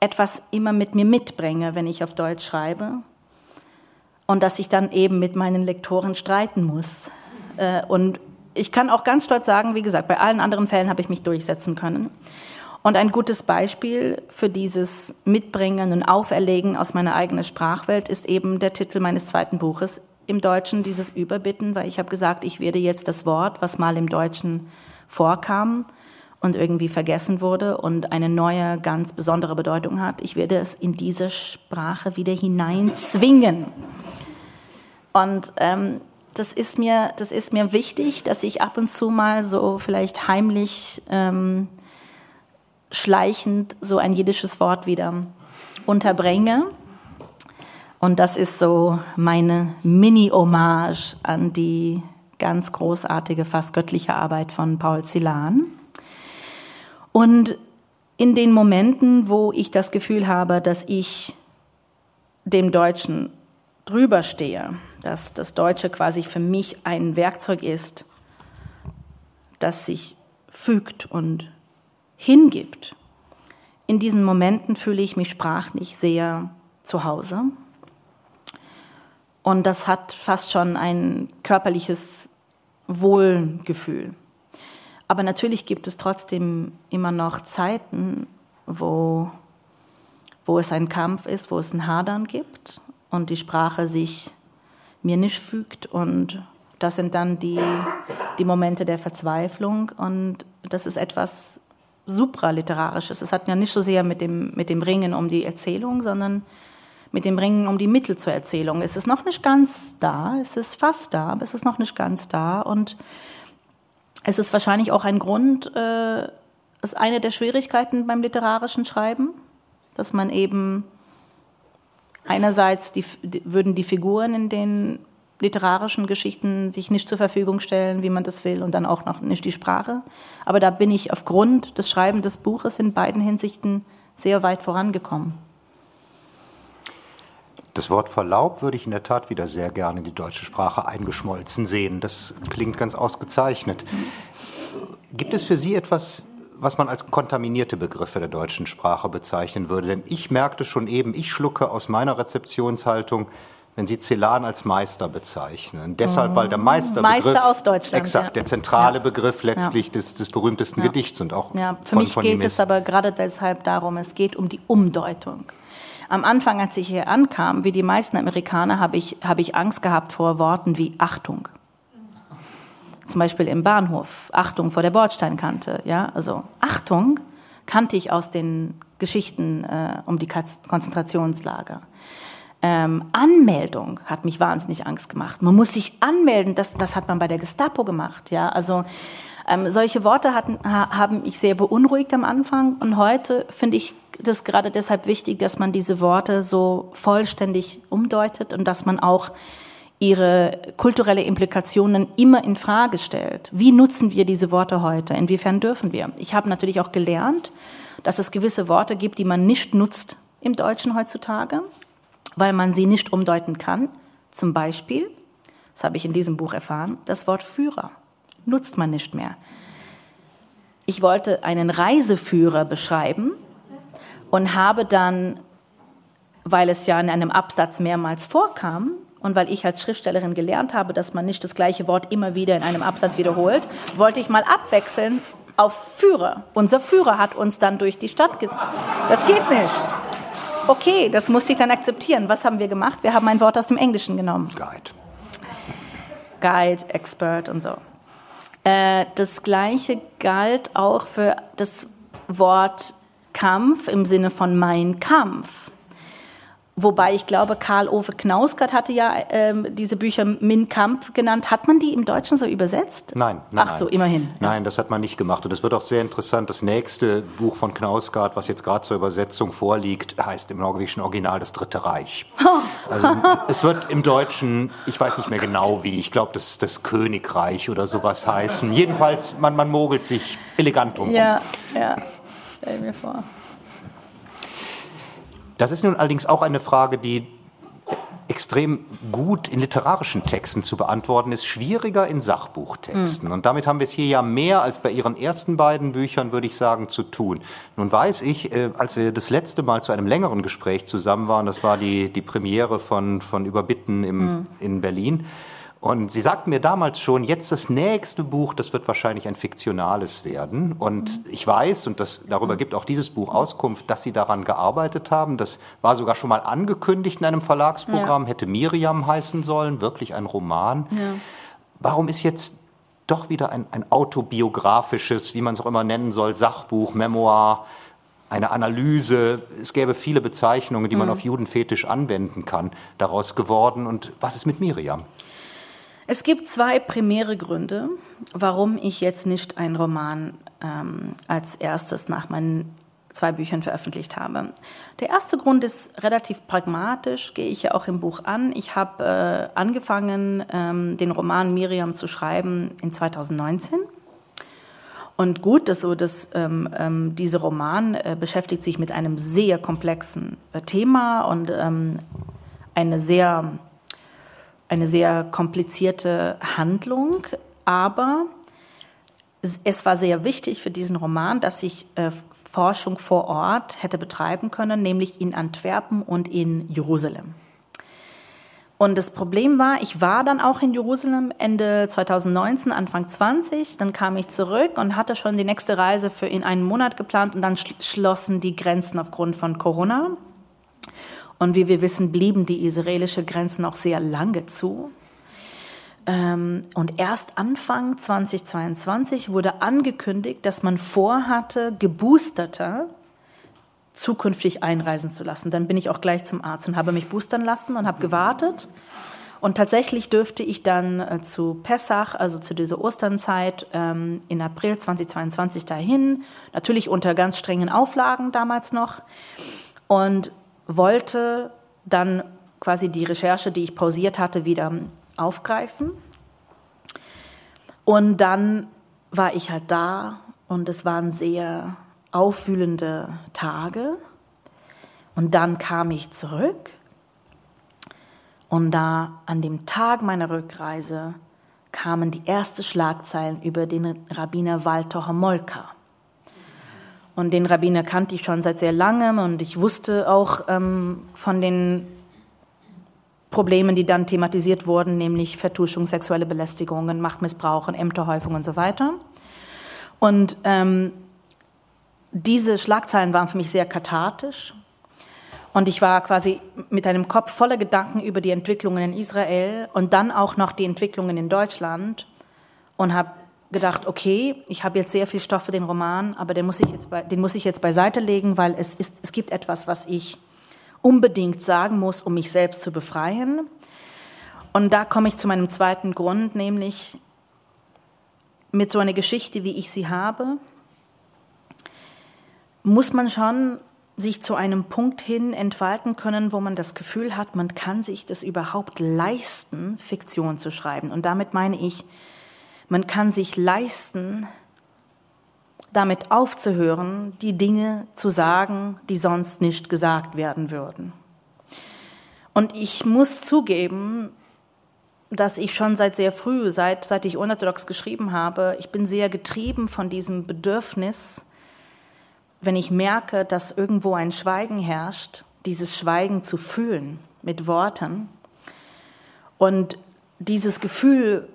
etwas immer mit mir mitbringe, wenn ich auf Deutsch schreibe. Und dass ich dann eben mit meinen Lektoren streiten muss. Äh, und ich kann auch ganz stolz sagen, wie gesagt, bei allen anderen Fällen habe ich mich durchsetzen können. Und ein gutes Beispiel für dieses Mitbringen und Auferlegen aus meiner eigenen Sprachwelt ist eben der Titel meines zweiten Buches im Deutschen, dieses Überbitten, weil ich habe gesagt, ich werde jetzt das Wort, was mal im Deutschen vorkam und irgendwie vergessen wurde und eine neue, ganz besondere Bedeutung hat, ich werde es in diese Sprache wieder hineinzwingen. Und ähm, das ist mir, das ist mir wichtig, dass ich ab und zu mal so vielleicht heimlich ähm, schleichend so ein jiddisches Wort wieder unterbringe. Und das ist so meine Mini-Hommage an die ganz großartige, fast göttliche Arbeit von Paul Celan. Und in den Momenten, wo ich das Gefühl habe, dass ich dem Deutschen drüber stehe, dass das Deutsche quasi für mich ein Werkzeug ist, das sich fügt und hingibt. In diesen Momenten fühle ich mich sprachlich sehr zu Hause. Und das hat fast schon ein körperliches Wohlgefühl. Aber natürlich gibt es trotzdem immer noch Zeiten, wo, wo es ein Kampf ist, wo es ein Hadern gibt und die Sprache sich mir nicht fügt. Und das sind dann die, die Momente der Verzweiflung. Und das ist etwas, supraliterarisches. Es hat ja nicht so sehr mit dem, mit dem Ringen um die Erzählung, sondern mit dem Ringen um die Mittel zur Erzählung. Es ist noch nicht ganz da, es ist fast da, aber es ist noch nicht ganz da. Und es ist wahrscheinlich auch ein Grund, äh, ist eine der Schwierigkeiten beim literarischen Schreiben, dass man eben einerseits die, würden die Figuren in den literarischen Geschichten sich nicht zur Verfügung stellen, wie man das will, und dann auch noch nicht die Sprache. Aber da bin ich aufgrund des Schreibens des Buches in beiden Hinsichten sehr weit vorangekommen. Das Wort Verlaub würde ich in der Tat wieder sehr gerne in die deutsche Sprache eingeschmolzen sehen. Das klingt ganz ausgezeichnet. Gibt es für Sie etwas, was man als kontaminierte Begriffe der deutschen Sprache bezeichnen würde? Denn ich merkte schon eben, ich schlucke aus meiner Rezeptionshaltung wenn Sie Celan als Meister bezeichnen. Deshalb, weil der Meisterbegriff, Meister aus Deutschland, exakt, ja. der zentrale ja. Begriff letztlich ja. des, des berühmtesten Gedichts und auch ja, für von, mich von geht es aber gerade deshalb darum, es geht um die Umdeutung. Am Anfang, als ich hier ankam, wie die meisten Amerikaner, habe ich, habe ich Angst gehabt vor Worten wie Achtung. Zum Beispiel im Bahnhof, Achtung vor der Bordsteinkante, ja, also Achtung kannte ich aus den Geschichten äh, um die Konzentrationslager. Ähm, Anmeldung hat mich wahnsinnig Angst gemacht. Man muss sich anmelden, das, das hat man bei der Gestapo gemacht. Ja, also ähm, solche Worte hatten, ha, haben mich sehr beunruhigt am Anfang und heute finde ich das gerade deshalb wichtig, dass man diese Worte so vollständig umdeutet und dass man auch ihre kulturelle Implikationen immer in Frage stellt. Wie nutzen wir diese Worte heute? Inwiefern dürfen wir? Ich habe natürlich auch gelernt, dass es gewisse Worte gibt, die man nicht nutzt im Deutschen heutzutage weil man sie nicht umdeuten kann. Zum Beispiel, das habe ich in diesem Buch erfahren, das Wort Führer nutzt man nicht mehr. Ich wollte einen Reiseführer beschreiben und habe dann, weil es ja in einem Absatz mehrmals vorkam und weil ich als Schriftstellerin gelernt habe, dass man nicht das gleiche Wort immer wieder in einem Absatz wiederholt, wollte ich mal abwechseln auf Führer. Unser Führer hat uns dann durch die Stadt. Ge das geht nicht. Okay, das musste ich dann akzeptieren. Was haben wir gemacht? Wir haben ein Wort aus dem Englischen genommen. Guide. Guide, Expert und so. Äh, das Gleiche galt auch für das Wort Kampf im Sinne von mein Kampf. Wobei ich glaube, Karl-Ove Knausgard hatte ja ähm, diese Bücher Min Kamp genannt. Hat man die im Deutschen so übersetzt? Nein, nein. Ach so, immerhin. Nein, das hat man nicht gemacht. Und es wird auch sehr interessant. Das nächste Buch von Knausgard, was jetzt gerade zur Übersetzung vorliegt, heißt im norwegischen Original Das Dritte Reich. Also es wird im Deutschen, ich weiß nicht mehr genau wie, ich glaube, das, das Königreich oder sowas heißen. Jedenfalls, man, man mogelt sich elegant drum. Ja, ja. Stell mir vor. Das ist nun allerdings auch eine Frage, die extrem gut in literarischen Texten zu beantworten ist, schwieriger in Sachbuchtexten. Mhm. Und damit haben wir es hier ja mehr als bei Ihren ersten beiden Büchern, würde ich sagen, zu tun. Nun weiß ich, äh, als wir das letzte Mal zu einem längeren Gespräch zusammen waren, das war die, die Premiere von, von Überbitten im, mhm. in Berlin, und sie sagten mir damals schon, jetzt das nächste Buch, das wird wahrscheinlich ein fiktionales werden. Und ich weiß, und das, darüber gibt auch dieses Buch Auskunft, dass sie daran gearbeitet haben. Das war sogar schon mal angekündigt in einem Verlagsprogramm, ja. hätte Miriam heißen sollen, wirklich ein Roman. Ja. Warum ist jetzt doch wieder ein, ein autobiografisches, wie man es auch immer nennen soll, Sachbuch, Memoir, eine Analyse, es gäbe viele Bezeichnungen, die man mhm. auf Judenfetisch anwenden kann, daraus geworden. Und was ist mit Miriam? Es gibt zwei primäre Gründe, warum ich jetzt nicht einen Roman ähm, als erstes nach meinen zwei Büchern veröffentlicht habe. Der erste Grund ist relativ pragmatisch, gehe ich ja auch im Buch an. Ich habe äh, angefangen, ähm, den Roman Miriam zu schreiben in 2019. Und gut, dass so dass ähm, ähm, dieser Roman äh, beschäftigt sich mit einem sehr komplexen äh, Thema und ähm, eine sehr eine sehr komplizierte Handlung, aber es war sehr wichtig für diesen Roman, dass ich äh, Forschung vor Ort hätte betreiben können, nämlich in Antwerpen und in Jerusalem. Und das Problem war, ich war dann auch in Jerusalem Ende 2019, Anfang 20. Dann kam ich zurück und hatte schon die nächste Reise für in einen Monat geplant und dann schlossen die Grenzen aufgrund von Corona. Und wie wir wissen, blieben die israelischen Grenzen auch sehr lange zu. Ähm, und erst Anfang 2022 wurde angekündigt, dass man vorhatte, Geboosterter zukünftig einreisen zu lassen. Dann bin ich auch gleich zum Arzt und habe mich boostern lassen und habe gewartet. Und tatsächlich dürfte ich dann äh, zu Pessach, also zu dieser Osternzeit, ähm, in April 2022 dahin. Natürlich unter ganz strengen Auflagen damals noch. Und wollte dann quasi die Recherche, die ich pausiert hatte, wieder aufgreifen. Und dann war ich halt da und es waren sehr aufwühlende Tage. Und dann kam ich zurück und da an dem Tag meiner Rückreise kamen die ersten Schlagzeilen über den Rabbiner Walter Homolka. Und den Rabbiner kannte ich schon seit sehr langem und ich wusste auch ähm, von den Problemen, die dann thematisiert wurden, nämlich Vertuschung, sexuelle Belästigungen, Machtmissbrauch und Ämterhäufung und so weiter. Und ähm, diese Schlagzeilen waren für mich sehr kathartisch. Und ich war quasi mit einem Kopf voller Gedanken über die Entwicklungen in Israel und dann auch noch die Entwicklungen in Deutschland und habe gedacht, okay, ich habe jetzt sehr viel Stoff für den Roman, aber den muss ich jetzt, bei, den muss ich jetzt beiseite legen, weil es, ist, es gibt etwas, was ich unbedingt sagen muss, um mich selbst zu befreien. Und da komme ich zu meinem zweiten Grund, nämlich mit so einer Geschichte, wie ich sie habe, muss man schon sich zu einem Punkt hin entfalten können, wo man das Gefühl hat, man kann sich das überhaupt leisten, Fiktion zu schreiben. Und damit meine ich, man kann sich leisten, damit aufzuhören, die Dinge zu sagen, die sonst nicht gesagt werden würden. Und ich muss zugeben, dass ich schon seit sehr früh, seit, seit ich unorthodox geschrieben habe, ich bin sehr getrieben von diesem Bedürfnis, wenn ich merke, dass irgendwo ein Schweigen herrscht, dieses Schweigen zu fühlen mit Worten. Und dieses Gefühl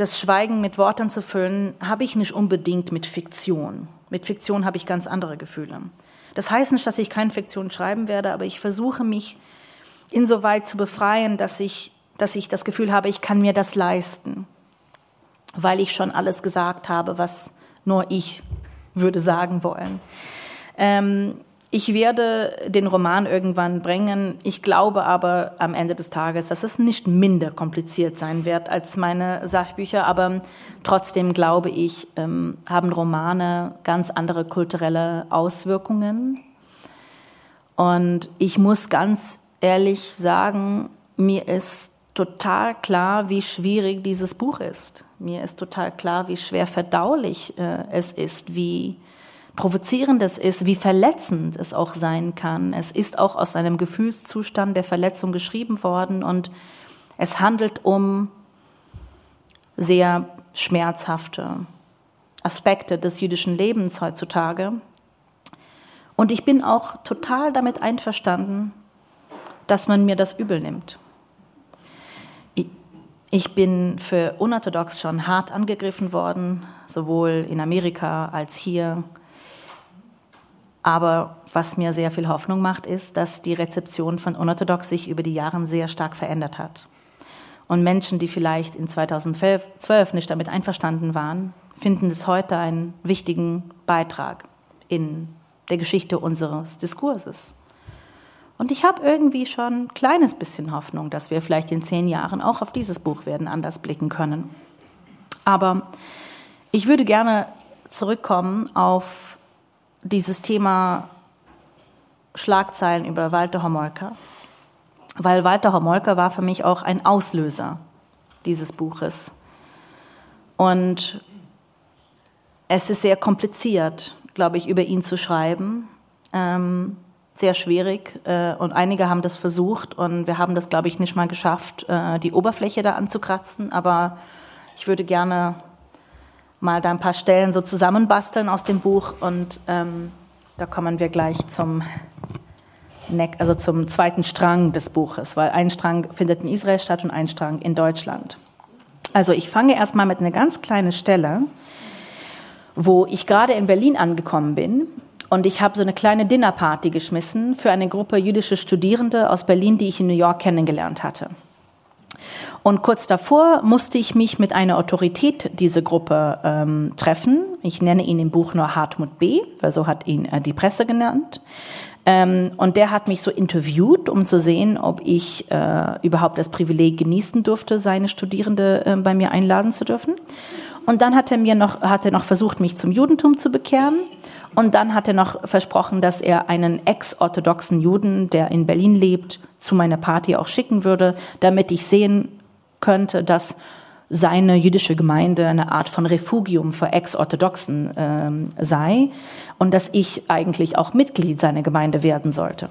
das Schweigen mit Worten zu füllen, habe ich nicht unbedingt mit Fiktion. Mit Fiktion habe ich ganz andere Gefühle. Das heißt nicht, dass ich keine Fiktion schreiben werde, aber ich versuche mich insoweit zu befreien, dass ich, dass ich das Gefühl habe, ich kann mir das leisten, weil ich schon alles gesagt habe, was nur ich würde sagen wollen. Ähm, ich werde den Roman irgendwann bringen. Ich glaube aber am Ende des Tages, dass es nicht minder kompliziert sein wird als meine Sachbücher. Aber trotzdem glaube ich, ähm, haben Romane ganz andere kulturelle Auswirkungen. Und ich muss ganz ehrlich sagen, mir ist total klar, wie schwierig dieses Buch ist. Mir ist total klar, wie schwer verdaulich äh, es ist, wie provozierend es ist, wie verletzend es auch sein kann. Es ist auch aus einem Gefühlszustand der Verletzung geschrieben worden und es handelt um sehr schmerzhafte Aspekte des jüdischen Lebens heutzutage. Und ich bin auch total damit einverstanden, dass man mir das übel nimmt. Ich bin für unorthodox schon hart angegriffen worden, sowohl in Amerika als hier. Aber was mir sehr viel Hoffnung macht, ist, dass die Rezeption von unorthodox sich über die Jahre sehr stark verändert hat. Und Menschen, die vielleicht in 2012 nicht damit einverstanden waren, finden es heute einen wichtigen Beitrag in der Geschichte unseres Diskurses. Und ich habe irgendwie schon ein kleines bisschen Hoffnung, dass wir vielleicht in zehn Jahren auch auf dieses Buch werden anders blicken können. Aber ich würde gerne zurückkommen auf dieses Thema Schlagzeilen über Walter Homolka, weil Walter Homolka war für mich auch ein Auslöser dieses Buches. Und es ist sehr kompliziert, glaube ich, über ihn zu schreiben. Ähm, sehr schwierig äh, und einige haben das versucht und wir haben das, glaube ich, nicht mal geschafft, äh, die Oberfläche da anzukratzen. Aber ich würde gerne mal da ein paar Stellen so zusammenbasteln aus dem Buch und ähm, da kommen wir gleich zum, also zum zweiten Strang des Buches, weil ein Strang findet in Israel statt und ein Strang in Deutschland. Also ich fange erstmal mit einer ganz kleinen Stelle, wo ich gerade in Berlin angekommen bin und ich habe so eine kleine Dinnerparty geschmissen für eine Gruppe jüdische Studierende aus Berlin, die ich in New York kennengelernt hatte. Und kurz davor musste ich mich mit einer Autorität dieser Gruppe ähm, treffen. Ich nenne ihn im Buch nur Hartmut B., weil so hat ihn äh, die Presse genannt. Ähm, und der hat mich so interviewt, um zu sehen, ob ich äh, überhaupt das Privileg genießen durfte, seine Studierende äh, bei mir einladen zu dürfen. Und dann hat er mir noch, hat er noch versucht, mich zum Judentum zu bekehren. Und dann hat er noch versprochen, dass er einen ex-orthodoxen Juden, der in Berlin lebt, zu meiner Party auch schicken würde, damit ich sehen könnte, dass seine jüdische Gemeinde eine Art von Refugium für Ex-Orthodoxen ähm, sei und dass ich eigentlich auch Mitglied seiner Gemeinde werden sollte.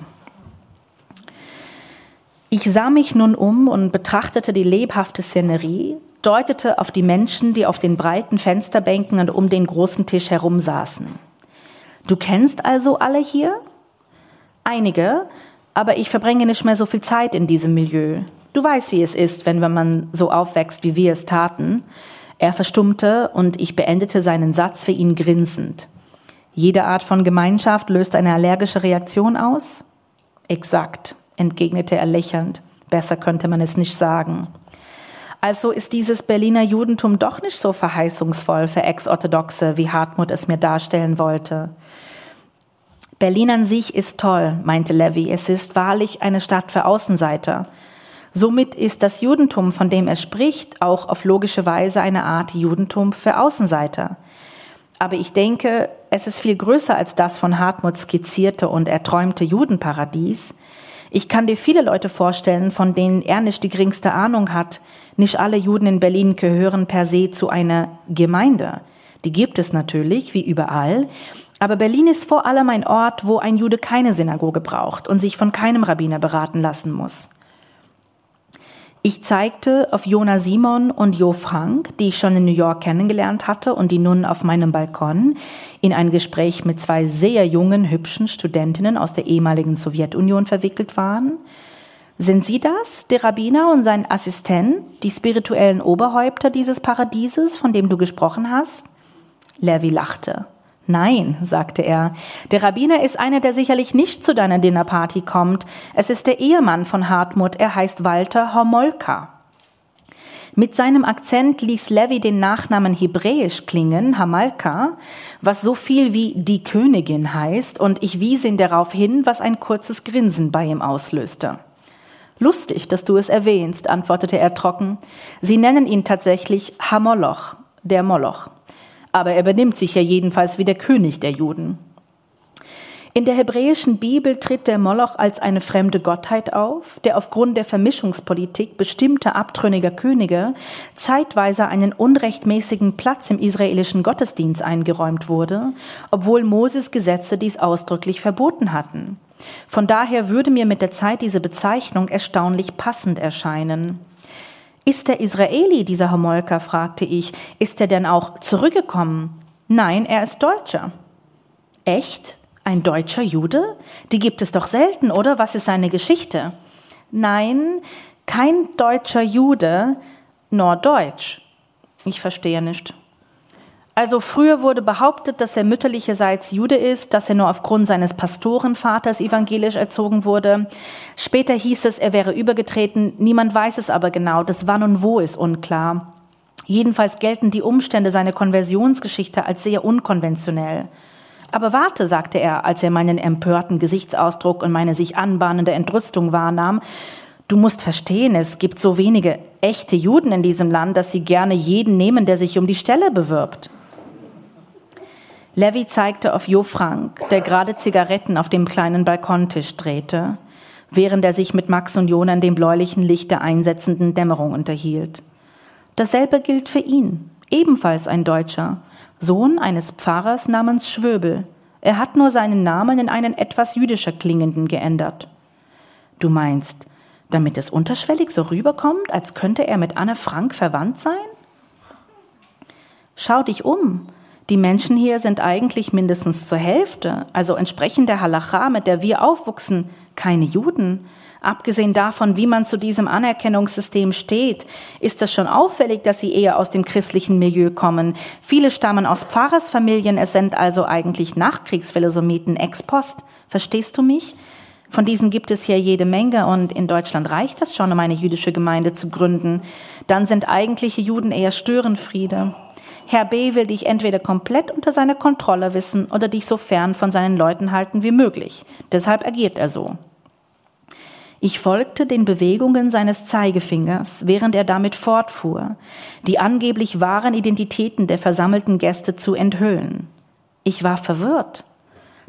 Ich sah mich nun um und betrachtete die lebhafte Szenerie, deutete auf die Menschen, die auf den breiten Fensterbänken und um den großen Tisch herum saßen. Du kennst also alle hier? Einige, aber ich verbringe nicht mehr so viel Zeit in diesem Milieu. Du weißt, wie es ist, wenn man so aufwächst, wie wir es taten. Er verstummte und ich beendete seinen Satz für ihn grinsend. Jede Art von Gemeinschaft löst eine allergische Reaktion aus? Exakt, entgegnete er lächelnd. Besser könnte man es nicht sagen. Also ist dieses Berliner Judentum doch nicht so verheißungsvoll für Ex-Orthodoxe, wie Hartmut es mir darstellen wollte. Berlin an sich ist toll, meinte Levy. Es ist wahrlich eine Stadt für Außenseiter. Somit ist das Judentum, von dem er spricht, auch auf logische Weise eine Art Judentum für Außenseiter. Aber ich denke, es ist viel größer als das von Hartmut skizzierte und erträumte Judenparadies. Ich kann dir viele Leute vorstellen, von denen er nicht die geringste Ahnung hat. Nicht alle Juden in Berlin gehören per se zu einer Gemeinde. Die gibt es natürlich, wie überall. Aber Berlin ist vor allem ein Ort, wo ein Jude keine Synagoge braucht und sich von keinem Rabbiner beraten lassen muss. Ich zeigte auf Jona Simon und Jo Frank, die ich schon in New York kennengelernt hatte und die nun auf meinem Balkon in ein Gespräch mit zwei sehr jungen, hübschen Studentinnen aus der ehemaligen Sowjetunion verwickelt waren. Sind Sie das, der Rabbiner und sein Assistent, die spirituellen Oberhäupter dieses Paradieses, von dem du gesprochen hast? Levi lachte. Nein, sagte er, der Rabbiner ist einer, der sicherlich nicht zu deiner Dinnerparty kommt. Es ist der Ehemann von Hartmut, er heißt Walter Homolka. Mit seinem Akzent ließ Levi den Nachnamen hebräisch klingen, Hamalka, was so viel wie die Königin heißt, und ich wies ihn darauf hin, was ein kurzes Grinsen bei ihm auslöste. Lustig, dass du es erwähnst, antwortete er trocken. Sie nennen ihn tatsächlich Hamoloch, der Moloch. Aber er benimmt sich ja jedenfalls wie der König der Juden. In der hebräischen Bibel tritt der Moloch als eine fremde Gottheit auf, der aufgrund der Vermischungspolitik bestimmter abtrünniger Könige zeitweise einen unrechtmäßigen Platz im israelischen Gottesdienst eingeräumt wurde, obwohl Moses Gesetze dies ausdrücklich verboten hatten. Von daher würde mir mit der Zeit diese Bezeichnung erstaunlich passend erscheinen. Ist der Israeli, dieser Homolka, fragte ich, ist er denn auch zurückgekommen? Nein, er ist Deutscher. Echt? Ein deutscher Jude? Die gibt es doch selten, oder? Was ist seine Geschichte? Nein, kein deutscher Jude, nur Deutsch. Ich verstehe nicht. Also früher wurde behauptet, dass er mütterlicherseits Jude ist, dass er nur aufgrund seines Pastorenvaters evangelisch erzogen wurde. Später hieß es, er wäre übergetreten. Niemand weiß es aber genau. Das wann und wo ist unklar. Jedenfalls gelten die Umstände seiner Konversionsgeschichte als sehr unkonventionell. Aber warte, sagte er, als er meinen empörten Gesichtsausdruck und meine sich anbahnende Entrüstung wahrnahm, du musst verstehen, es gibt so wenige echte Juden in diesem Land, dass sie gerne jeden nehmen, der sich um die Stelle bewirbt. Levi zeigte auf Jo Frank, der gerade Zigaretten auf dem kleinen Balkontisch drehte, während er sich mit Max und Jon an dem bläulichen Licht der einsetzenden Dämmerung unterhielt. Dasselbe gilt für ihn, ebenfalls ein Deutscher, Sohn eines Pfarrers namens Schwöbel. Er hat nur seinen Namen in einen etwas jüdischer klingenden geändert. Du meinst, damit es unterschwellig so rüberkommt, als könnte er mit Anne Frank verwandt sein? Schau dich um. Die Menschen hier sind eigentlich mindestens zur Hälfte, also entsprechend der Halacha, mit der wir aufwuchsen, keine Juden. Abgesehen davon, wie man zu diesem Anerkennungssystem steht, ist es schon auffällig, dass sie eher aus dem christlichen Milieu kommen. Viele stammen aus Pfarrersfamilien, es sind also eigentlich Nachkriegsphilosopheten ex post. Verstehst du mich? Von diesen gibt es hier jede Menge und in Deutschland reicht das schon, um eine jüdische Gemeinde zu gründen. Dann sind eigentliche Juden eher Störenfriede. Herr B. will dich entweder komplett unter seiner Kontrolle wissen oder dich so fern von seinen Leuten halten wie möglich. Deshalb agiert er so. Ich folgte den Bewegungen seines Zeigefingers, während er damit fortfuhr, die angeblich wahren Identitäten der versammelten Gäste zu enthüllen. Ich war verwirrt.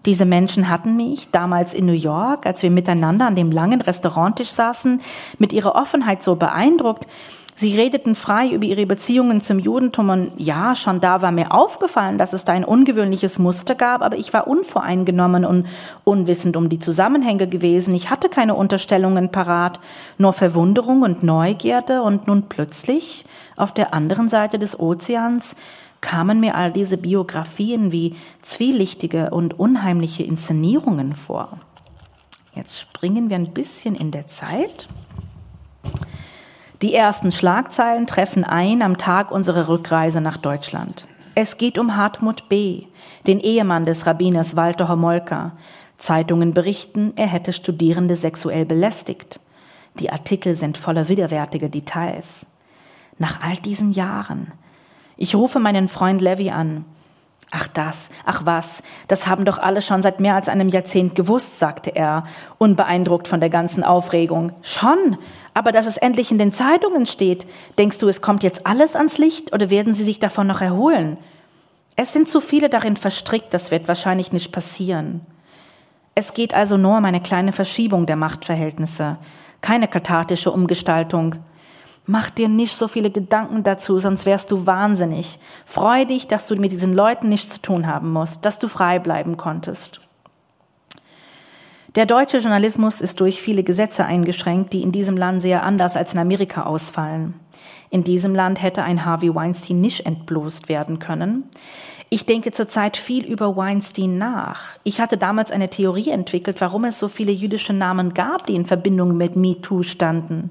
Diese Menschen hatten mich, damals in New York, als wir miteinander an dem langen Restauranttisch saßen, mit ihrer Offenheit so beeindruckt, Sie redeten frei über ihre Beziehungen zum Judentum und ja, schon da war mir aufgefallen, dass es da ein ungewöhnliches Muster gab, aber ich war unvoreingenommen und unwissend um die Zusammenhänge gewesen. Ich hatte keine Unterstellungen parat, nur Verwunderung und Neugierde und nun plötzlich auf der anderen Seite des Ozeans kamen mir all diese Biografien wie zwielichtige und unheimliche Inszenierungen vor. Jetzt springen wir ein bisschen in der Zeit. Die ersten Schlagzeilen treffen ein am Tag unserer Rückreise nach Deutschland. Es geht um Hartmut B., den Ehemann des Rabbiners Walter Homolka. Zeitungen berichten, er hätte Studierende sexuell belästigt. Die Artikel sind voller widerwärtiger Details. Nach all diesen Jahren. Ich rufe meinen Freund Levy an. Ach das, ach was, das haben doch alle schon seit mehr als einem Jahrzehnt gewusst, sagte er, unbeeindruckt von der ganzen Aufregung. Schon, aber dass es endlich in den Zeitungen steht, denkst du, es kommt jetzt alles ans Licht oder werden sie sich davon noch erholen? Es sind zu viele darin verstrickt, das wird wahrscheinlich nicht passieren. Es geht also nur um eine kleine Verschiebung der Machtverhältnisse, keine kathartische Umgestaltung. Mach dir nicht so viele Gedanken dazu, sonst wärst du wahnsinnig. Freu dich, dass du mit diesen Leuten nichts zu tun haben musst, dass du frei bleiben konntest. Der deutsche Journalismus ist durch viele Gesetze eingeschränkt, die in diesem Land sehr anders als in Amerika ausfallen. In diesem Land hätte ein Harvey Weinstein nicht entblößt werden können. Ich denke zurzeit viel über Weinstein nach. Ich hatte damals eine Theorie entwickelt, warum es so viele jüdische Namen gab, die in Verbindung mit MeToo standen.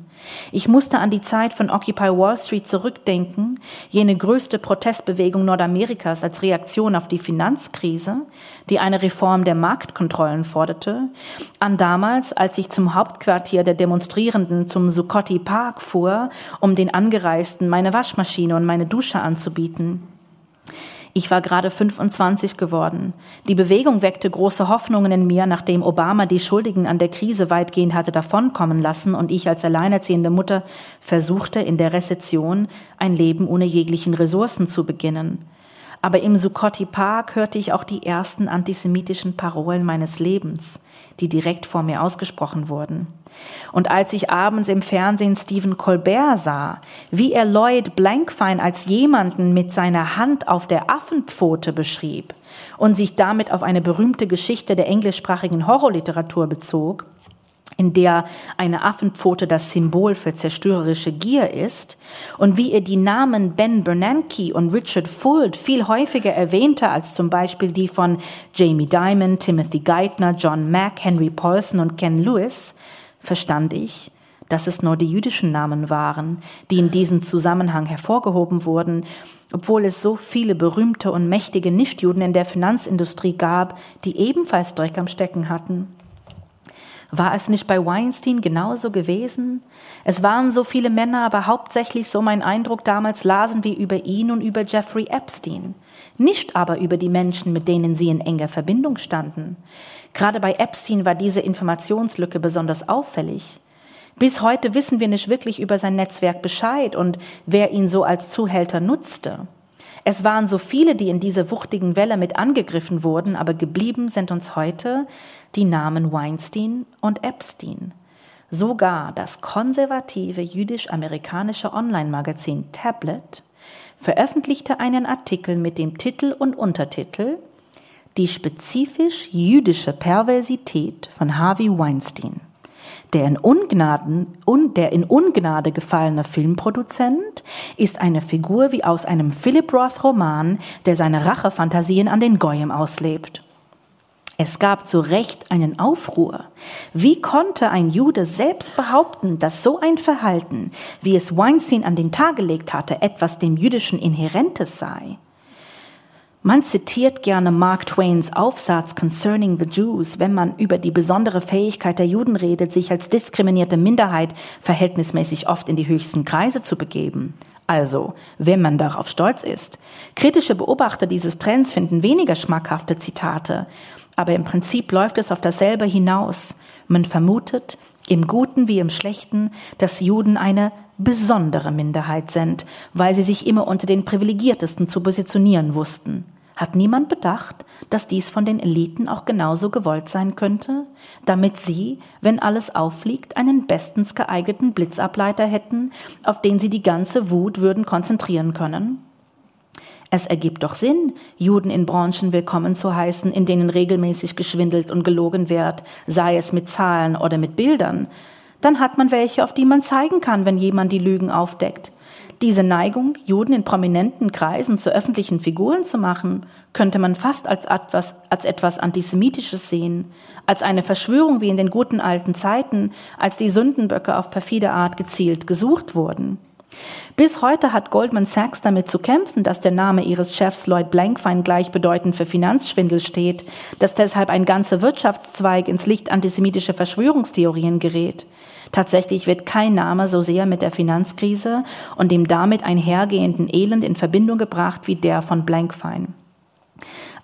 Ich musste an die Zeit von Occupy Wall Street zurückdenken, jene größte Protestbewegung Nordamerikas als Reaktion auf die Finanzkrise, die eine Reform der Marktkontrollen forderte, an damals, als ich zum Hauptquartier der Demonstrierenden zum Zuccotti Park fuhr, um den angereisten meine Waschmaschine und meine Dusche anzubieten. Ich war gerade 25 geworden. Die Bewegung weckte große Hoffnungen in mir, nachdem Obama die Schuldigen an der Krise weitgehend hatte davonkommen lassen und ich als alleinerziehende Mutter versuchte, in der Rezession ein Leben ohne jeglichen Ressourcen zu beginnen. Aber im Sukoti Park hörte ich auch die ersten antisemitischen Parolen meines Lebens, die direkt vor mir ausgesprochen wurden. Und als ich abends im Fernsehen Stephen Colbert sah, wie er Lloyd Blankfein als jemanden mit seiner Hand auf der Affenpfote beschrieb und sich damit auf eine berühmte Geschichte der englischsprachigen Horrorliteratur bezog, in der eine Affenpfote das Symbol für zerstörerische Gier ist, und wie er die Namen Ben Bernanke und Richard Fuld viel häufiger erwähnte als zum Beispiel die von Jamie Dimon, Timothy Geithner, John Mack, Henry Paulson und Ken Lewis, verstand ich, dass es nur die jüdischen Namen waren, die in diesem Zusammenhang hervorgehoben wurden, obwohl es so viele berühmte und mächtige Nichtjuden in der Finanzindustrie gab, die ebenfalls Dreck am Stecken hatten. War es nicht bei Weinstein genauso gewesen? Es waren so viele Männer, aber hauptsächlich, so mein Eindruck damals, lasen wir über ihn und über Jeffrey Epstein. Nicht aber über die Menschen, mit denen sie in enger Verbindung standen. Gerade bei Epstein war diese Informationslücke besonders auffällig. Bis heute wissen wir nicht wirklich über sein Netzwerk Bescheid und wer ihn so als Zuhälter nutzte. Es waren so viele, die in dieser wuchtigen Welle mit angegriffen wurden, aber geblieben sind uns heute die Namen Weinstein und Epstein. Sogar das konservative jüdisch-amerikanische Online-Magazin Tablet veröffentlichte einen Artikel mit dem Titel und Untertitel die spezifisch jüdische Perversität von Harvey Weinstein. Der in, Ungnaden, un, der in Ungnade gefallene Filmproduzent ist eine Figur wie aus einem Philip Roth Roman, der seine Rachefantasien an den Goyim auslebt. Es gab zu Recht einen Aufruhr. Wie konnte ein Jude selbst behaupten, dass so ein Verhalten, wie es Weinstein an den Tag gelegt hatte, etwas dem Jüdischen Inhärentes sei? Man zitiert gerne Mark Twains Aufsatz Concerning the Jews, wenn man über die besondere Fähigkeit der Juden redet, sich als diskriminierte Minderheit verhältnismäßig oft in die höchsten Kreise zu begeben. Also, wenn man darauf stolz ist. Kritische Beobachter dieses Trends finden weniger schmackhafte Zitate, aber im Prinzip läuft es auf dasselbe hinaus. Man vermutet, im Guten wie im Schlechten, dass Juden eine besondere Minderheit sind, weil sie sich immer unter den Privilegiertesten zu positionieren wussten. Hat niemand bedacht, dass dies von den Eliten auch genauso gewollt sein könnte, damit sie, wenn alles auffliegt, einen bestens geeigneten Blitzableiter hätten, auf den sie die ganze Wut würden konzentrieren können? Es ergibt doch Sinn, Juden in Branchen willkommen zu heißen, in denen regelmäßig geschwindelt und gelogen wird, sei es mit Zahlen oder mit Bildern, dann hat man welche, auf die man zeigen kann, wenn jemand die Lügen aufdeckt. Diese Neigung, Juden in prominenten Kreisen zu öffentlichen Figuren zu machen, könnte man fast als etwas, als etwas Antisemitisches sehen, als eine Verschwörung wie in den guten alten Zeiten, als die Sündenböcke auf perfide Art gezielt gesucht wurden. Bis heute hat Goldman Sachs damit zu kämpfen, dass der Name ihres Chefs Lloyd Blankfein gleichbedeutend für Finanzschwindel steht, dass deshalb ein ganzer Wirtschaftszweig ins Licht antisemitischer Verschwörungstheorien gerät. Tatsächlich wird kein Name so sehr mit der Finanzkrise und dem damit einhergehenden Elend in Verbindung gebracht wie der von Blankfein.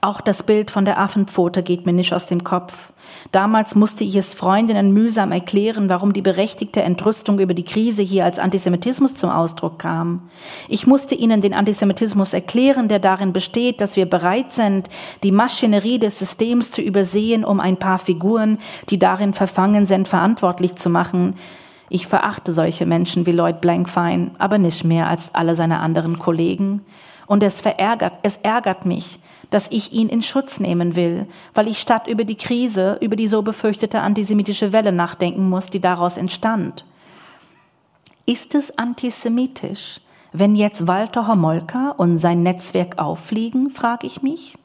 Auch das Bild von der Affenpfote geht mir nicht aus dem Kopf. Damals musste ich es Freundinnen mühsam erklären, warum die berechtigte Entrüstung über die Krise hier als Antisemitismus zum Ausdruck kam. Ich musste ihnen den Antisemitismus erklären, der darin besteht, dass wir bereit sind, die Maschinerie des Systems zu übersehen, um ein paar Figuren, die darin verfangen sind, verantwortlich zu machen. Ich verachte solche Menschen wie Lloyd Blankfein, aber nicht mehr als alle seine anderen Kollegen. Und es verärgert, es ärgert mich, dass ich ihn in Schutz nehmen will, weil ich statt über die Krise, über die so befürchtete antisemitische Welle nachdenken muss, die daraus entstand. Ist es antisemitisch, wenn jetzt Walter Homolka und sein Netzwerk auffliegen, frage ich mich?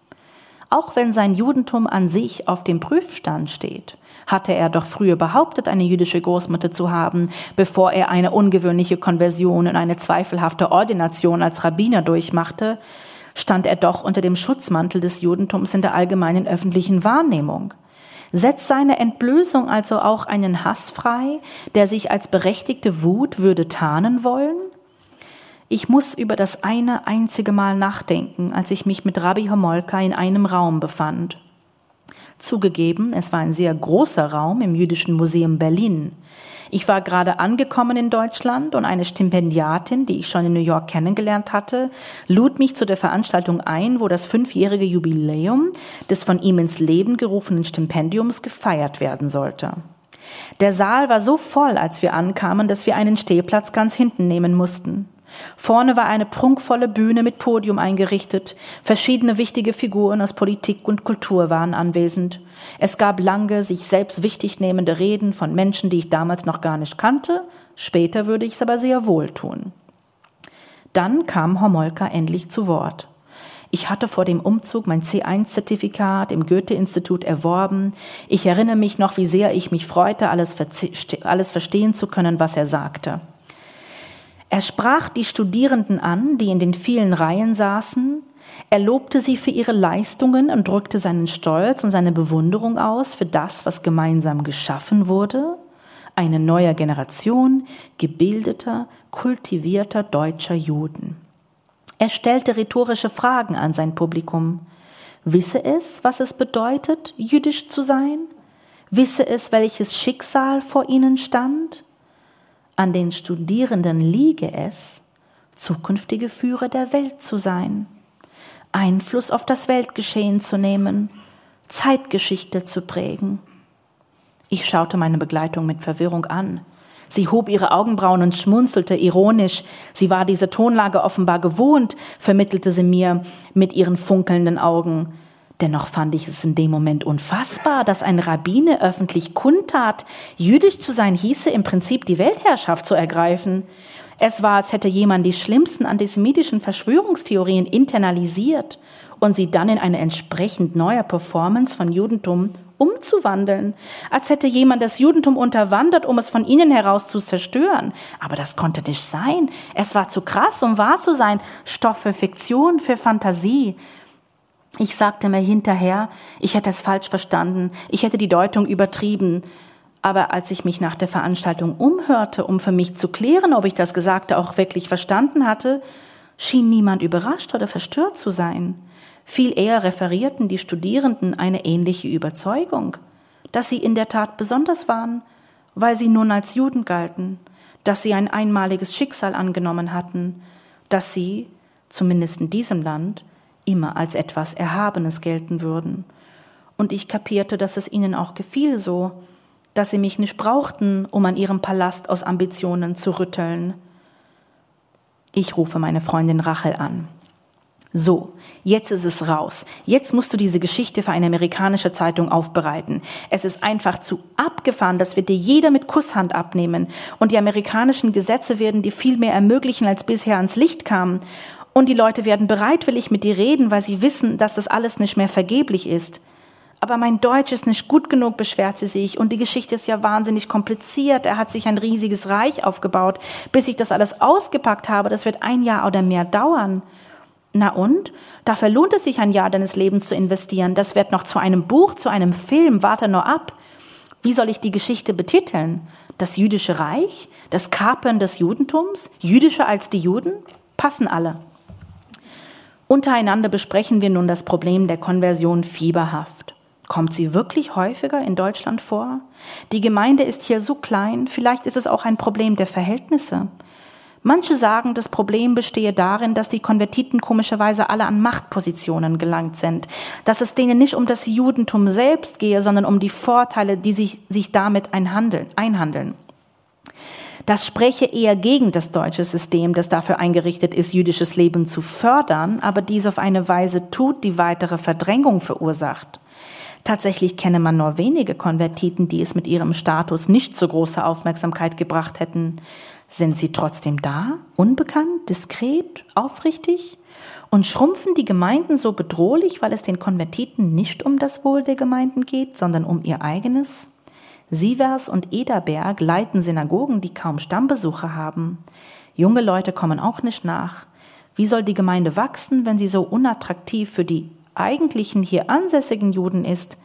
Auch wenn sein Judentum an sich auf dem Prüfstand steht, hatte er doch früher behauptet, eine jüdische Großmutter zu haben, bevor er eine ungewöhnliche Konversion und eine zweifelhafte Ordination als Rabbiner durchmachte, stand er doch unter dem Schutzmantel des Judentums in der allgemeinen öffentlichen Wahrnehmung. Setzt seine Entblößung also auch einen Hass frei, der sich als berechtigte Wut würde tarnen wollen? Ich muss über das eine einzige Mal nachdenken, als ich mich mit Rabbi Homolka in einem Raum befand. Zugegeben, es war ein sehr großer Raum im Jüdischen Museum Berlin. Ich war gerade angekommen in Deutschland und eine Stipendiatin, die ich schon in New York kennengelernt hatte, lud mich zu der Veranstaltung ein, wo das fünfjährige Jubiläum des von ihm ins Leben gerufenen Stipendiums gefeiert werden sollte. Der Saal war so voll, als wir ankamen, dass wir einen Stehplatz ganz hinten nehmen mussten. Vorne war eine prunkvolle Bühne mit Podium eingerichtet. Verschiedene wichtige Figuren aus Politik und Kultur waren anwesend. Es gab lange, sich selbst wichtig nehmende Reden von Menschen, die ich damals noch gar nicht kannte. Später würde ich es aber sehr wohl tun. Dann kam Homolka endlich zu Wort. Ich hatte vor dem Umzug mein C1-Zertifikat im Goethe-Institut erworben. Ich erinnere mich noch, wie sehr ich mich freute, alles, alles verstehen zu können, was er sagte. Er sprach die Studierenden an, die in den vielen Reihen saßen. Er lobte sie für ihre Leistungen und drückte seinen Stolz und seine Bewunderung aus für das, was gemeinsam geschaffen wurde. Eine neue Generation gebildeter, kultivierter deutscher Juden. Er stellte rhetorische Fragen an sein Publikum. Wisse es, was es bedeutet, jüdisch zu sein? Wisse es, welches Schicksal vor ihnen stand? An den Studierenden liege es, zukünftige Führer der Welt zu sein, Einfluss auf das Weltgeschehen zu nehmen, Zeitgeschichte zu prägen. Ich schaute meine Begleitung mit Verwirrung an. Sie hob ihre Augenbrauen und schmunzelte ironisch. Sie war diese Tonlage offenbar gewohnt, vermittelte sie mir mit ihren funkelnden Augen. Dennoch fand ich es in dem Moment unfassbar, dass ein Rabbiner öffentlich kundtat, jüdisch zu sein hieße im Prinzip die Weltherrschaft zu ergreifen. Es war, als hätte jemand die schlimmsten antisemitischen Verschwörungstheorien internalisiert und sie dann in eine entsprechend neue Performance von Judentum umzuwandeln, als hätte jemand das Judentum unterwandert, um es von innen heraus zu zerstören. Aber das konnte nicht sein. Es war zu krass, um wahr zu sein. Stoff für Fiktion, für Fantasie. Ich sagte mir hinterher, ich hätte es falsch verstanden, ich hätte die Deutung übertrieben. Aber als ich mich nach der Veranstaltung umhörte, um für mich zu klären, ob ich das Gesagte auch wirklich verstanden hatte, schien niemand überrascht oder verstört zu sein. Viel eher referierten die Studierenden eine ähnliche Überzeugung, dass sie in der Tat besonders waren, weil sie nun als Juden galten, dass sie ein einmaliges Schicksal angenommen hatten, dass sie, zumindest in diesem Land, immer als etwas Erhabenes gelten würden. Und ich kapierte, dass es ihnen auch gefiel so, dass sie mich nicht brauchten, um an ihrem Palast aus Ambitionen zu rütteln. Ich rufe meine Freundin Rachel an. So, jetzt ist es raus. Jetzt musst du diese Geschichte für eine amerikanische Zeitung aufbereiten. Es ist einfach zu abgefahren, das wird dir jeder mit Kusshand abnehmen. Und die amerikanischen Gesetze werden dir viel mehr ermöglichen, als bisher ans Licht kam. Und die Leute werden bereitwillig mit dir reden, weil sie wissen, dass das alles nicht mehr vergeblich ist. Aber mein Deutsch ist nicht gut genug, beschwert sie sich. Und die Geschichte ist ja wahnsinnig kompliziert. Er hat sich ein riesiges Reich aufgebaut. Bis ich das alles ausgepackt habe, das wird ein Jahr oder mehr dauern. Na und? Dafür lohnt es sich, ein Jahr deines Lebens zu investieren. Das wird noch zu einem Buch, zu einem Film. Warte nur ab. Wie soll ich die Geschichte betiteln? Das jüdische Reich? Das Kapern des Judentums? Jüdischer als die Juden? Passen alle. Untereinander besprechen wir nun das Problem der Konversion fieberhaft. Kommt sie wirklich häufiger in Deutschland vor? Die Gemeinde ist hier so klein, vielleicht ist es auch ein Problem der Verhältnisse. Manche sagen, das Problem bestehe darin, dass die Konvertiten komischerweise alle an Machtpositionen gelangt sind, dass es denen nicht um das Judentum selbst gehe, sondern um die Vorteile, die sich, sich damit einhandeln, einhandeln. Das spreche eher gegen das deutsche System, das dafür eingerichtet ist, jüdisches Leben zu fördern, aber dies auf eine Weise tut, die weitere Verdrängung verursacht. Tatsächlich kenne man nur wenige Konvertiten, die es mit ihrem Status nicht zu großer Aufmerksamkeit gebracht hätten. Sind sie trotzdem da, unbekannt, diskret, aufrichtig? Und schrumpfen die Gemeinden so bedrohlich, weil es den Konvertiten nicht um das Wohl der Gemeinden geht, sondern um ihr eigenes? Sievers und Ederberg leiten Synagogen, die kaum Stammbesucher haben. Junge Leute kommen auch nicht nach. Wie soll die Gemeinde wachsen, wenn sie so unattraktiv für die eigentlichen hier ansässigen Juden ist?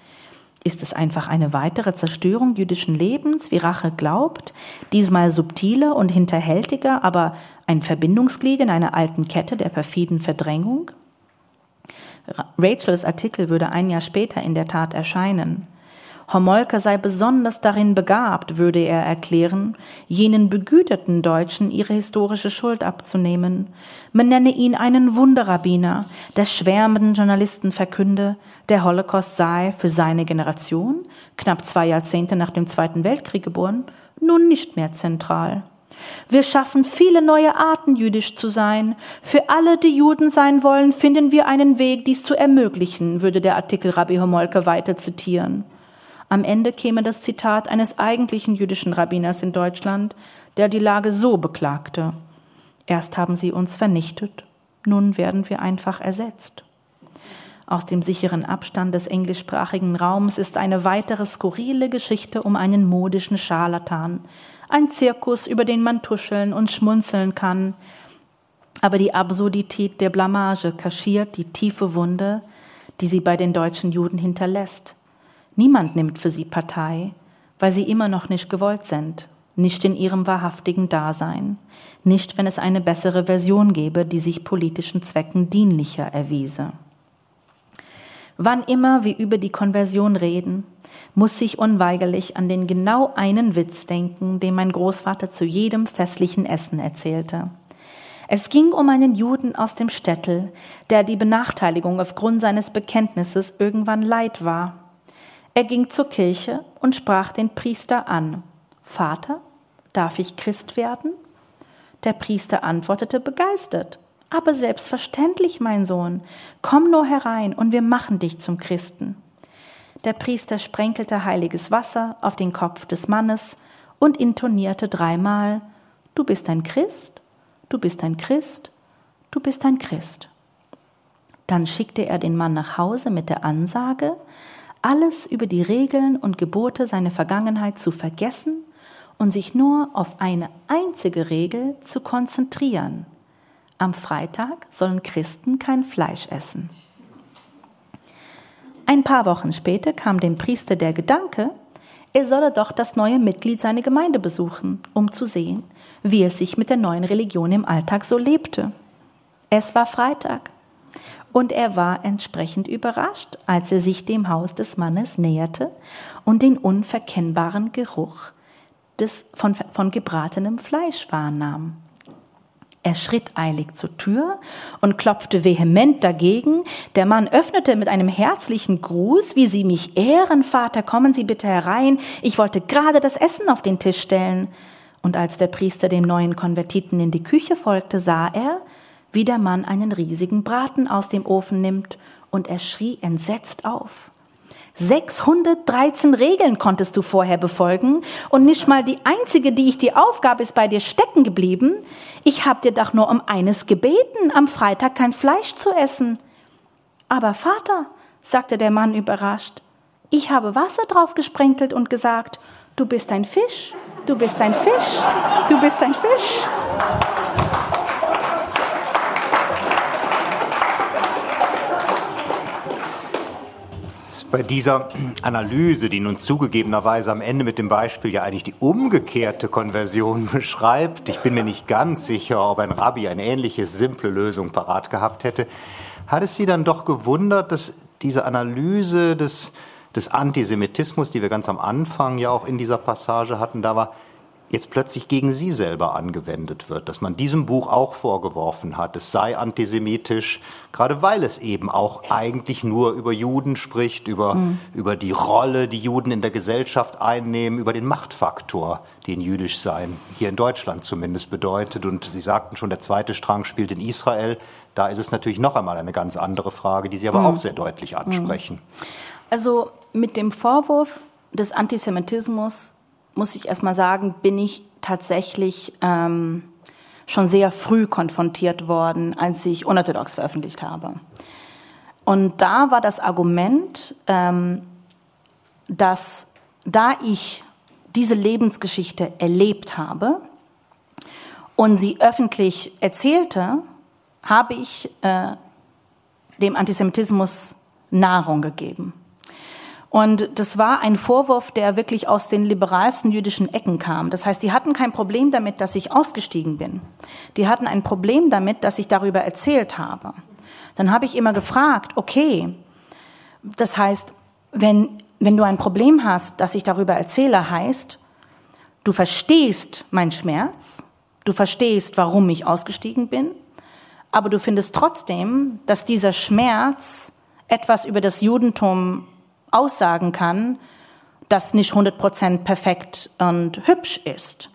Ist es einfach eine weitere Zerstörung jüdischen Lebens, wie Rache glaubt, diesmal subtiler und hinterhältiger, aber Ein Verbindungsglied in einer alten Kette der perfiden Verdrängung? Rachels Artikel würde ein Jahr später in der Tat erscheinen. Homolka sei besonders darin begabt, würde er erklären, jenen begüterten Deutschen ihre historische Schuld abzunehmen. Man nenne ihn einen Wunderrabbiner, der schwärmenden Journalisten verkünde, der Holocaust sei für seine Generation, knapp zwei Jahrzehnte nach dem Zweiten Weltkrieg geboren, nun nicht mehr zentral. Wir schaffen viele neue Arten, jüdisch zu sein. Für alle, die Juden sein wollen, finden wir einen Weg, dies zu ermöglichen, würde der Artikel Rabbi Homolke weiter zitieren. Am Ende käme das Zitat eines eigentlichen jüdischen Rabbiners in Deutschland, der die Lage so beklagte. Erst haben sie uns vernichtet, nun werden wir einfach ersetzt. Aus dem sicheren Abstand des englischsprachigen Raums ist eine weitere skurrile Geschichte um einen modischen Scharlatan, ein Zirkus, über den man tuscheln und schmunzeln kann, aber die Absurdität der Blamage kaschiert die tiefe Wunde, die sie bei den deutschen Juden hinterlässt. Niemand nimmt für sie Partei, weil sie immer noch nicht gewollt sind, nicht in ihrem wahrhaftigen Dasein, nicht wenn es eine bessere Version gäbe, die sich politischen Zwecken dienlicher erwiese. Wann immer wir über die Konversion reden, muss ich unweigerlich an den genau einen Witz denken, den mein Großvater zu jedem festlichen Essen erzählte. Es ging um einen Juden aus dem Städtel, der die Benachteiligung aufgrund seines Bekenntnisses irgendwann leid war. Er ging zur Kirche und sprach den Priester an. Vater, darf ich Christ werden? Der Priester antwortete begeistert. Aber selbstverständlich, mein Sohn, komm nur herein und wir machen dich zum Christen. Der Priester sprenkelte heiliges Wasser auf den Kopf des Mannes und intonierte dreimal Du bist ein Christ, du bist ein Christ, du bist ein Christ. Dann schickte er den Mann nach Hause mit der Ansage, alles über die Regeln und Gebote seiner Vergangenheit zu vergessen und sich nur auf eine einzige Regel zu konzentrieren. Am Freitag sollen Christen kein Fleisch essen. Ein paar Wochen später kam dem Priester der Gedanke, er solle doch das neue Mitglied seiner Gemeinde besuchen, um zu sehen, wie es sich mit der neuen Religion im Alltag so lebte. Es war Freitag und er war entsprechend überrascht, als er sich dem Haus des Mannes näherte und den unverkennbaren Geruch des, von, von gebratenem Fleisch wahrnahm. Er schritt eilig zur Tür und klopfte vehement dagegen. Der Mann öffnete mit einem herzlichen Gruß, wie Sie mich ehren, Vater, kommen Sie bitte herein. Ich wollte gerade das Essen auf den Tisch stellen. Und als der Priester dem neuen Konvertiten in die Küche folgte, sah er, wie der Mann einen riesigen Braten aus dem Ofen nimmt, und er schrie entsetzt auf. 613 Regeln konntest du vorher befolgen und nicht mal die einzige, die ich dir aufgab, ist bei dir stecken geblieben. Ich hab dir doch nur um eines gebeten, am Freitag kein Fleisch zu essen. Aber Vater, sagte der Mann überrascht, ich habe Wasser drauf gesprenkelt und gesagt, du bist ein Fisch, du bist ein Fisch, du bist ein Fisch. Bei dieser Analyse, die nun zugegebenerweise am Ende mit dem Beispiel ja eigentlich die umgekehrte Konversion beschreibt, ich bin mir nicht ganz sicher, ob ein Rabbi eine ähnliche simple Lösung parat gehabt hätte, hat es Sie dann doch gewundert, dass diese Analyse des, des Antisemitismus, die wir ganz am Anfang ja auch in dieser Passage hatten, da war, jetzt plötzlich gegen sie selber angewendet wird, dass man diesem Buch auch vorgeworfen hat, es sei antisemitisch, gerade weil es eben auch eigentlich nur über Juden spricht, über, mhm. über die Rolle, die Juden in der Gesellschaft einnehmen, über den Machtfaktor, den jüdisch sein hier in Deutschland zumindest bedeutet. Und Sie sagten schon, der zweite Strang spielt in Israel. Da ist es natürlich noch einmal eine ganz andere Frage, die Sie aber mhm. auch sehr deutlich ansprechen. Also mit dem Vorwurf des Antisemitismus muss ich erstmal sagen, bin ich tatsächlich ähm, schon sehr früh konfrontiert worden, als ich unorthodox veröffentlicht habe. Und da war das Argument, ähm, dass da ich diese Lebensgeschichte erlebt habe und sie öffentlich erzählte, habe ich äh, dem Antisemitismus Nahrung gegeben. Und das war ein Vorwurf, der wirklich aus den liberalsten jüdischen Ecken kam. Das heißt, die hatten kein Problem damit, dass ich ausgestiegen bin. Die hatten ein Problem damit, dass ich darüber erzählt habe. Dann habe ich immer gefragt, okay, das heißt, wenn, wenn du ein Problem hast, dass ich darüber erzähle, heißt, du verstehst meinen Schmerz, du verstehst, warum ich ausgestiegen bin, aber du findest trotzdem, dass dieser Schmerz etwas über das Judentum aussagen kann, das nicht 100% perfekt und hübsch ist.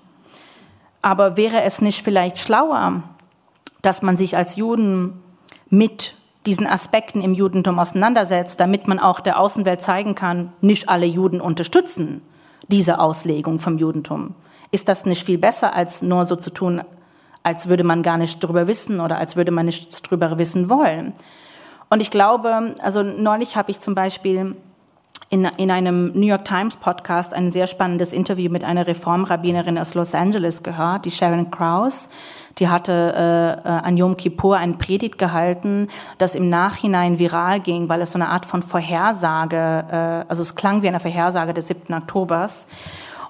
Aber wäre es nicht vielleicht schlauer, dass man sich als Juden mit diesen Aspekten im Judentum auseinandersetzt, damit man auch der Außenwelt zeigen kann, nicht alle Juden unterstützen diese Auslegung vom Judentum. Ist das nicht viel besser, als nur so zu tun, als würde man gar nicht drüber wissen oder als würde man nichts drüber wissen wollen? Und ich glaube, also neulich habe ich zum Beispiel in, in einem New York Times Podcast ein sehr spannendes Interview mit einer Reformrabbinerin aus Los Angeles gehört, die Sharon Krause. Die hatte äh, äh, an Yom Kippur ein Predigt gehalten, das im Nachhinein viral ging, weil es so eine Art von Vorhersage, äh, also es klang wie eine Vorhersage des 7. Oktobers.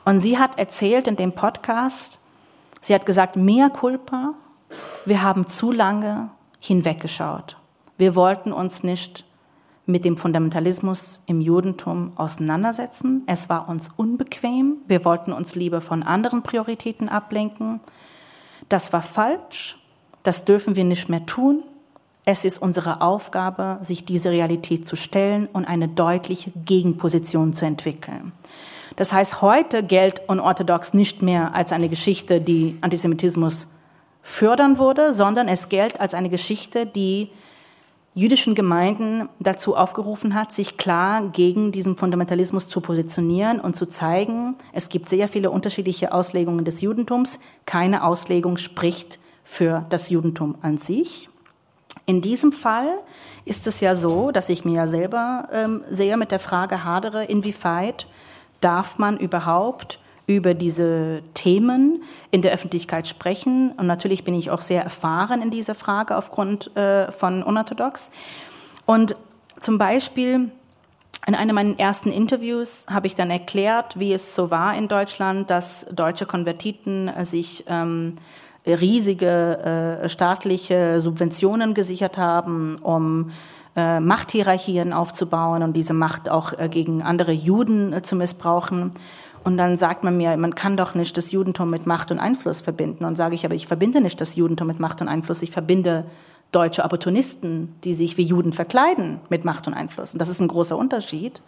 Und sie hat erzählt in dem Podcast, sie hat gesagt, mehr Culpa, wir haben zu lange hinweggeschaut. Wir wollten uns nicht mit dem Fundamentalismus im Judentum auseinandersetzen. Es war uns unbequem. Wir wollten uns lieber von anderen Prioritäten ablenken. Das war falsch. Das dürfen wir nicht mehr tun. Es ist unsere Aufgabe, sich diese Realität zu stellen und eine deutliche Gegenposition zu entwickeln. Das heißt, heute gilt unorthodox nicht mehr als eine Geschichte, die Antisemitismus fördern würde, sondern es gilt als eine Geschichte, die jüdischen Gemeinden dazu aufgerufen hat, sich klar gegen diesen Fundamentalismus zu positionieren und zu zeigen, es gibt sehr viele unterschiedliche Auslegungen des Judentums. Keine Auslegung spricht für das Judentum an sich. In diesem Fall ist es ja so, dass ich mir ja selber ähm, sehr mit der Frage hadere, inwieweit darf man überhaupt über diese Themen in der Öffentlichkeit sprechen. Und natürlich bin ich auch sehr erfahren in dieser Frage aufgrund äh, von Unorthodox. Und zum Beispiel in einem meiner ersten Interviews habe ich dann erklärt, wie es so war in Deutschland, dass deutsche Konvertiten äh, sich ähm, riesige äh, staatliche Subventionen gesichert haben, um äh, Machthierarchien aufzubauen und diese Macht auch äh, gegen andere Juden äh, zu missbrauchen. Und dann sagt man mir, man kann doch nicht das Judentum mit Macht und Einfluss verbinden. Und sage ich, aber ich verbinde nicht das Judentum mit Macht und Einfluss, ich verbinde deutsche Opportunisten, die sich wie Juden verkleiden, mit Macht und Einfluss. Und das ist ein großer Unterschied.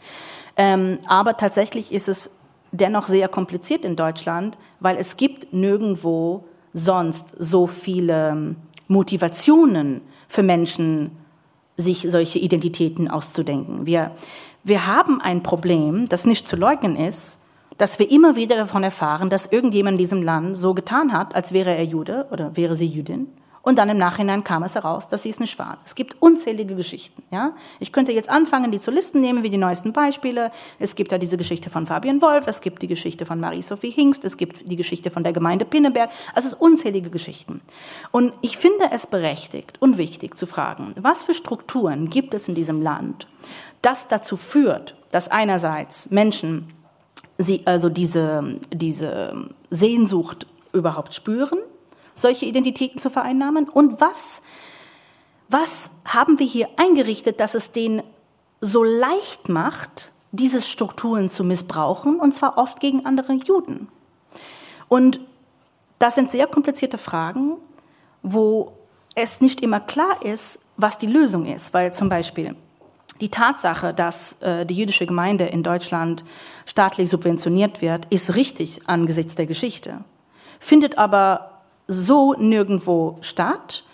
Ähm, aber tatsächlich ist es dennoch sehr kompliziert in Deutschland, weil es gibt nirgendwo sonst so viele Motivationen für Menschen, sich solche Identitäten auszudenken. Wir, wir haben ein Problem, das nicht zu leugnen ist, dass wir immer wieder davon erfahren, dass irgendjemand in diesem Land so getan hat, als wäre er Jude oder wäre sie Jüdin. Und dann im Nachhinein kam es heraus, dass sie es nicht waren. Es gibt unzählige Geschichten. Ja? Ich könnte jetzt anfangen, die zu listen nehmen, wie die neuesten Beispiele. Es gibt da diese Geschichte von Fabian Wolf, es gibt die Geschichte von Marie-Sophie Hingst, es gibt die Geschichte von der Gemeinde Pinneberg. Also es sind unzählige Geschichten. Und ich finde es berechtigt und wichtig zu fragen, was für Strukturen gibt es in diesem Land, das dazu führt, dass einerseits Menschen sie also diese, diese Sehnsucht überhaupt spüren, solche Identitäten zu vereinnahmen? Und was, was haben wir hier eingerichtet, dass es denen so leicht macht, diese Strukturen zu missbrauchen, und zwar oft gegen andere Juden? Und das sind sehr komplizierte Fragen, wo es nicht immer klar ist, was die Lösung ist, weil zum Beispiel die Tatsache, dass äh, die jüdische Gemeinde in Deutschland staatlich subventioniert wird, ist richtig angesichts der Geschichte, findet aber so nirgendwo statt.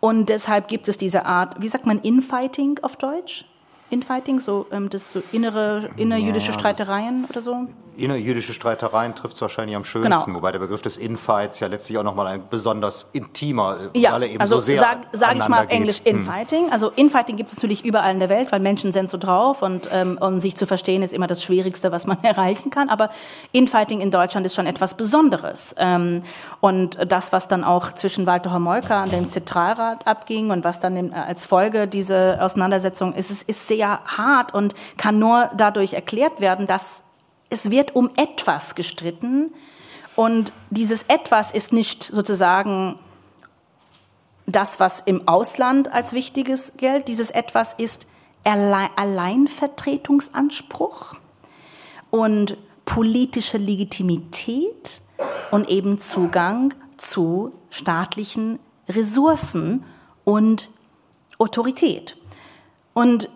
Und deshalb gibt es diese Art, wie sagt man, Infighting auf Deutsch? Infighting, so ähm, das so innere innerjüdische ja, Streitereien oder so? Innerjüdische Streitereien trifft es wahrscheinlich am schönsten, genau. wobei der Begriff des Infights ja letztlich auch nochmal ein besonders intimer, äh, ja, alle eben also so sehr sag, sag ich mal auf Englisch hm. Infighting. Hm. Also Infighting gibt es natürlich überall in der Welt, weil Menschen sind so drauf und ähm, um sich zu verstehen ist immer das Schwierigste, was man erreichen kann. Aber Infighting in Deutschland ist schon etwas Besonderes. Ähm, und das, was dann auch zwischen Walter Homolka und dem Zentralrat abging und was dann äh, als Folge diese Auseinandersetzung ist, ist, ist sehr hart und kann nur dadurch erklärt werden, dass es wird um etwas gestritten und dieses etwas ist nicht sozusagen das, was im Ausland als wichtiges gilt. Dieses etwas ist Alleinvertretungsanspruch und politische Legitimität und eben Zugang zu staatlichen Ressourcen und Autorität. Und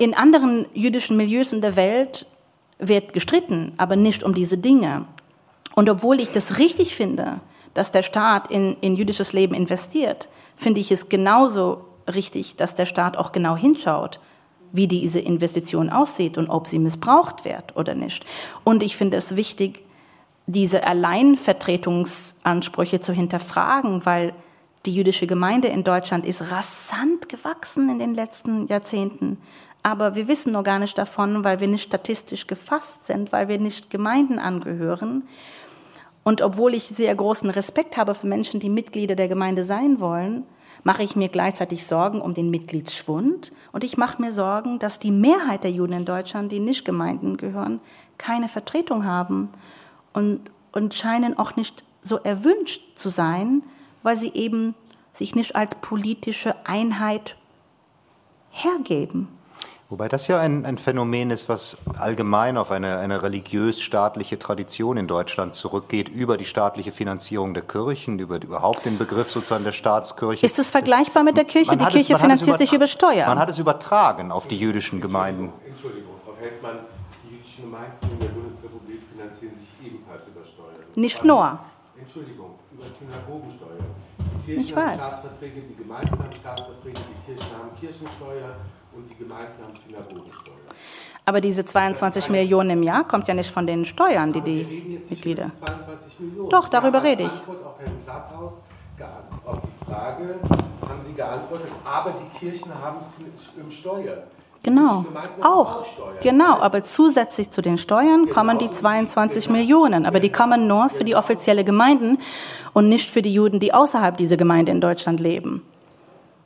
in anderen jüdischen Milieus in der Welt wird gestritten, aber nicht um diese Dinge. Und obwohl ich das richtig finde, dass der Staat in, in jüdisches Leben investiert, finde ich es genauso richtig, dass der Staat auch genau hinschaut, wie diese Investition aussieht und ob sie missbraucht wird oder nicht. Und ich finde es wichtig, diese Alleinvertretungsansprüche zu hinterfragen, weil die jüdische Gemeinde in Deutschland ist rasant gewachsen in den letzten Jahrzehnten. Aber wir wissen noch gar nicht davon, weil wir nicht statistisch gefasst sind, weil wir nicht Gemeinden angehören. Und obwohl ich sehr großen Respekt habe für Menschen, die Mitglieder der Gemeinde sein wollen, mache ich mir gleichzeitig Sorgen um den Mitgliedsschwund und ich mache mir Sorgen, dass die Mehrheit der Juden in Deutschland, die nicht Gemeinden gehören, keine Vertretung haben und, und scheinen auch nicht so erwünscht zu sein, weil sie eben sich nicht als politische Einheit hergeben. Wobei das ja ein, ein Phänomen ist, was allgemein auf eine, eine religiös-staatliche Tradition in Deutschland zurückgeht, über die staatliche Finanzierung der Kirchen, über überhaupt den Begriff sozusagen der Staatskirche. Ist es vergleichbar mit der Kirche? Man die Kirche es, finanziert sich über Steuern. Man hat es übertragen auf die jüdischen Gemeinden. Entschuldigung, Frau Feldmann, die jüdischen Gemeinden in der Bundesrepublik finanzieren sich ebenfalls über Steuern. Nicht nur. Entschuldigung, über Synagogensteuer. Die Kirchen ich haben weiß. Staatsverträge, die Gemeinden haben Staatsverträge, die Kirchen haben Kirchensteuer und die Gemeinden haben Synagogensteuer. Aber diese 22 Millionen im Jahr kommt ja nicht von den Steuern, die die Mitglieder. 22 Millionen. Doch, darüber rede ich. Auf Herrn Platthaus auf die Frage haben Sie geantwortet, aber die Kirchen haben es im Steuer. Genau, auch. Genau, aber zusätzlich zu den Steuern genau. kommen die 22 genau. Millionen. Aber die kommen nur für die offizielle Gemeinden und nicht für die Juden, die außerhalb dieser Gemeinde in Deutschland leben.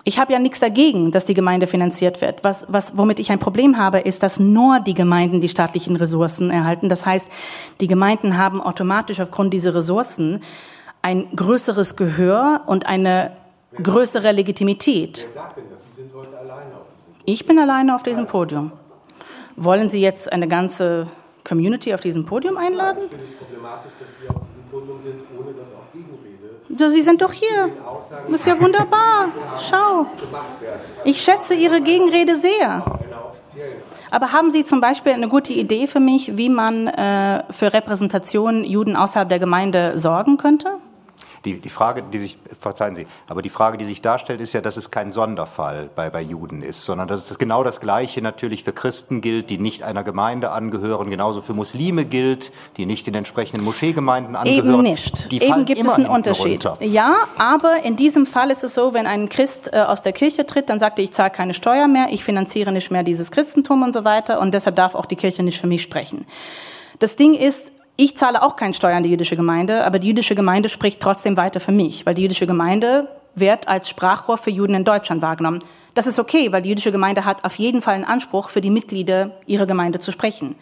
Ich habe ja nichts dagegen, dass die Gemeinde finanziert wird. Was, was, womit ich ein Problem habe, ist, dass nur die Gemeinden die staatlichen Ressourcen erhalten. Das heißt, die Gemeinden haben automatisch aufgrund dieser Ressourcen ein größeres Gehör und eine größere Legitimität. Wer sagt denn das? Sie sind heute alleine auf diesem Podium. Ich bin alleine auf diesem Podium. Wollen Sie jetzt eine ganze Community auf diesem Podium einladen? Ja, ich finde es problematisch, dass wir auf diesem Podium sind, ohne dass auch Gegenrede. Sie sind doch hier. Das ist ja wunderbar. Schau. Ich schätze Ihre Gegenrede sehr. Aber haben Sie zum Beispiel eine gute Idee für mich, wie man äh, für Repräsentation Juden außerhalb der Gemeinde sorgen könnte? Die, die Frage, die sich, verzeihen Sie, aber die Frage, die sich darstellt, ist ja, dass es kein Sonderfall bei, bei Juden ist, sondern dass es genau das Gleiche natürlich für Christen gilt, die nicht einer Gemeinde angehören, genauso für Muslime gilt, die nicht in entsprechenden Moscheegemeinden angehören. Eben nicht. Die Eben gibt es einen Unterschied. Runter. Ja, aber in diesem Fall ist es so, wenn ein Christ äh, aus der Kirche tritt, dann sagt er, ich zahle keine Steuer mehr, ich finanziere nicht mehr dieses Christentum und so weiter und deshalb darf auch die Kirche nicht für mich sprechen. Das Ding ist, ich zahle auch keine Steuern an die jüdische Gemeinde, aber die jüdische Gemeinde spricht trotzdem weiter für mich, weil die jüdische Gemeinde wird als Sprachrohr für Juden in Deutschland wahrgenommen. Das ist okay, weil die jüdische Gemeinde hat auf jeden Fall einen Anspruch, für die Mitglieder ihrer Gemeinde zu sprechen.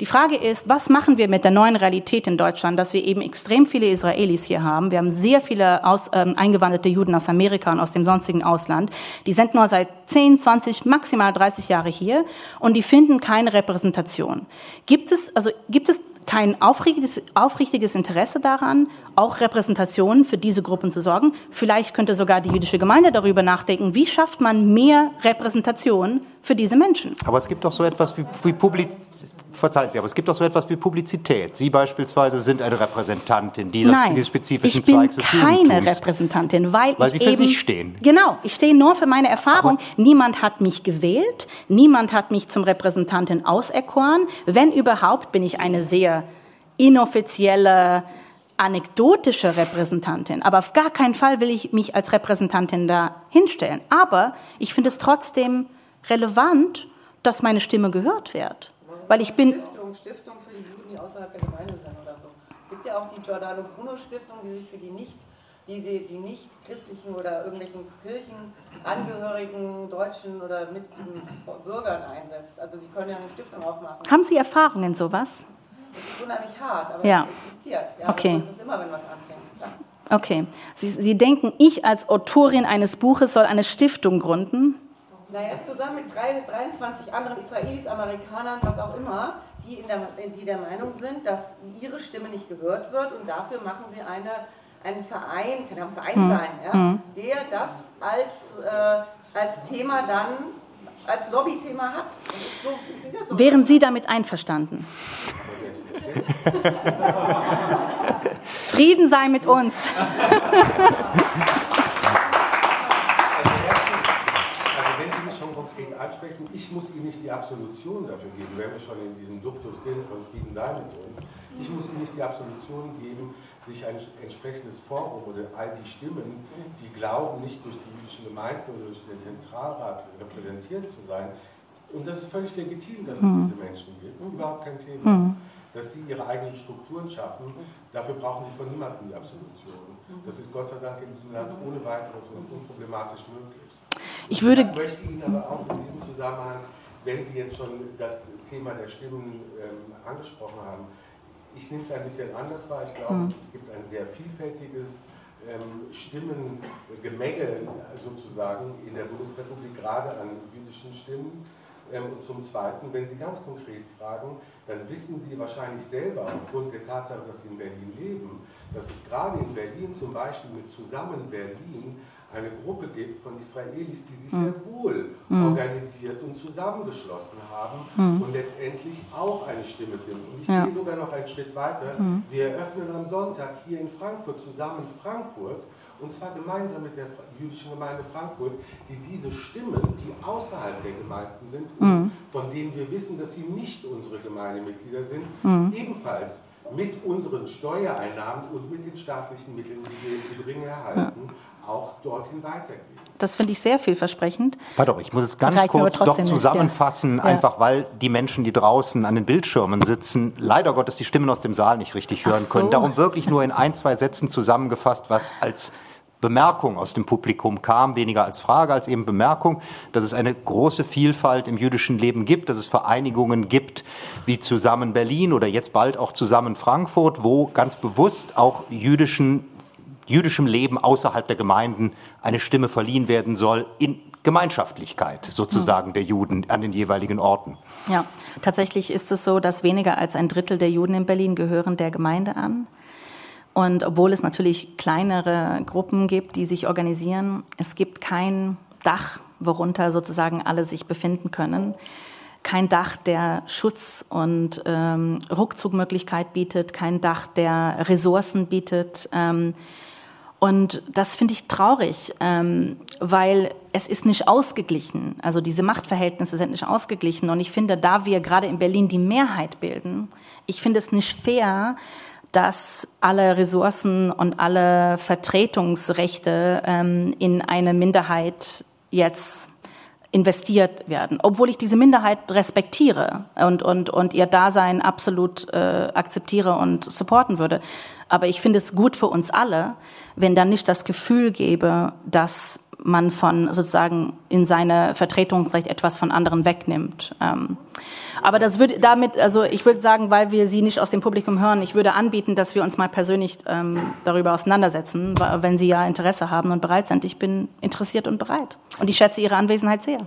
Die Frage ist, was machen wir mit der neuen Realität in Deutschland, dass wir eben extrem viele Israelis hier haben? Wir haben sehr viele aus, ähm, eingewanderte Juden aus Amerika und aus dem sonstigen Ausland. Die sind nur seit 10, 20, maximal 30 Jahre hier und die finden keine Repräsentation. Gibt es, also gibt es kein aufrichtiges, Interesse daran, auch Repräsentationen für diese Gruppen zu sorgen. Vielleicht könnte sogar die jüdische Gemeinde darüber nachdenken, wie schafft man mehr Repräsentation für diese Menschen. Aber es gibt doch so etwas wie, wie Publiz verzeihen Sie, aber es gibt auch so etwas wie Publizität. Sie beispielsweise sind eine Repräsentantin dieser, Nein, dieses spezifischen ich bin Zweigs des keine Judentums. Repräsentantin, weil, Weil ich Sie für eben, sich stehen. Genau, ich stehe nur für meine Erfahrung. niemand hat mich gewählt, niemand hat mich zum Repräsentantin auserkoren. Wenn überhaupt, bin ich eine sehr inoffizielle, anekdotische Repräsentantin. Aber auf gar keinen Fall will ich mich als Repräsentantin da hinstellen. Aber ich finde es trotzdem relevant, dass meine Stimme gehört wird. Weil ich bin, Stiftung, Stiftung für die Juden, die außerhalb der Gemeinde sind oder so. Es gibt ja auch die Giordano Bruno Stiftung, die sich für die nicht, die, sie, die nicht christlichen oder irgendwelchen Kirchenangehörigen, Deutschen oder mit Bürgern einsetzt. Also sie können ja eine Stiftung aufmachen. haben Sie Erfahrung in sowas? Das ist unheimlich hart, aber Ja. es existiert. Ja, Okay. Das ist immer, wenn was anfängt. Klar. Okay. Sie, Sie denken, ich als Autorin eines Buches soll eine Stiftung gründen? Naja, zusammen mit drei, 23 anderen Israelis, Amerikanern, was auch immer, die, in der, die der Meinung sind, dass ihre Stimme nicht gehört wird und dafür machen sie eine, einen Verein, kann ja ein Verein sein, ja, der das als, äh, als Thema dann, als Lobbythema hat. So, so. Wären Sie damit einverstanden? Frieden sei mit uns. Also wenn Sie mich schon konkret ansprechen, ich muss Ihnen nicht die Absolution dafür geben, wenn wir schon in diesem Duktus sind von Frieden sei mit uns. Ich muss Ihnen nicht die Absolution geben, sich ein entsprechendes Forum oder all die Stimmen, die glauben, nicht durch die jüdischen Gemeinden oder durch den Zentralrat repräsentiert zu sein. Und das ist völlig legitim, dass es diese Menschen gibt. Überhaupt kein Thema. Dass sie ihre eigenen Strukturen schaffen, dafür brauchen sie von niemandem die Absolution. Das ist Gott sei Dank in diesem Land ohne weiteres und unproblematisch möglich. Ich würde, Ich möchte Ihnen aber auch in diesem Zusammenhang, wenn Sie jetzt schon das Thema der Stimmen ähm, angesprochen haben, ich nehme es ein bisschen anders wahr. Ich glaube, es gibt ein sehr vielfältiges ähm, Stimmengemenge sozusagen in der Bundesrepublik, gerade an jüdischen Stimmen. Ähm, und zum Zweiten, wenn Sie ganz konkret fragen, dann wissen Sie wahrscheinlich selber aufgrund der Tatsache, dass Sie in Berlin leben, dass es gerade in Berlin zum Beispiel mit Zusammen Berlin eine Gruppe gibt von Israelis, die sich sehr wohl organisiert und zusammengeschlossen haben und letztendlich auch eine Stimme sind. Und ich Ja. gehe sogar noch einen Schritt weiter. Wir eröffnen am Sonntag hier in Frankfurt zusammen Frankfurt und zwar gemeinsam mit der jüdischen Gemeinde Frankfurt, die diese Stimmen, die außerhalb der Gemeinden sind und von denen wir wissen, dass sie nicht unsere Gemeindemitglieder sind, ebenfalls mit unseren Steuereinnahmen und mit den staatlichen Mitteln, die wir im Übrigen erhalten, auch dorthin weitergeben. das finde ich sehr vielversprechend. Pardon, ich muss es ganz aber kurz doch trotzdem nicht, zusammenfassen, ja. einfach weil die Menschen, die draußen an den Bildschirmen sitzen, leider Gottes die Stimmen aus dem Saal nicht richtig hören so. können. Darum wirklich nur in ein, zwei Sätzen zusammengefasst, was als Bemerkung aus dem Publikum kam, weniger als Frage, als eben Bemerkung, dass es eine große Vielfalt im jüdischen Leben gibt, dass es Vereinigungen gibt wie Zusammen Berlin oder jetzt bald auch Zusammen Frankfurt, wo ganz bewusst auch jüdischen jüdischem Leben außerhalb der Gemeinden eine Stimme verliehen werden soll in Gemeinschaftlichkeit sozusagen der Juden an den jeweiligen Orten. Ja, tatsächlich ist es so, dass weniger als ein Drittel der Juden in Berlin gehören der Gemeinde an. Und obwohl es natürlich kleinere Gruppen gibt, die sich organisieren, es gibt kein Dach, worunter sozusagen alle sich befinden können. Kein Dach, der Schutz und ähm, Rückzugmöglichkeit bietet, kein Dach, der Ressourcen bietet. Ähm, und das finde ich traurig, ähm, weil es ist nicht ausgeglichen. Also diese Machtverhältnisse sind nicht ausgeglichen. Und ich finde, da wir gerade in Berlin die Mehrheit bilden, ich finde es nicht fair, dass alle Ressourcen und alle Vertretungsrechte ähm, in eine Minderheit jetzt investiert werden, obwohl ich diese Minderheit respektiere und, und, und ihr Dasein absolut äh, akzeptiere und supporten würde. Aber ich finde es gut für uns alle, wenn dann nicht das Gefühl gäbe, dass man von sozusagen in seine Vertretungsrecht etwas von anderen wegnimmt. Ähm, aber das würde damit, also ich würde sagen, weil wir Sie nicht aus dem Publikum hören, ich würde anbieten, dass wir uns mal persönlich ähm, darüber auseinandersetzen, wenn Sie ja Interesse haben und bereit sind. Ich bin interessiert und bereit. Und ich schätze Ihre Anwesenheit sehr.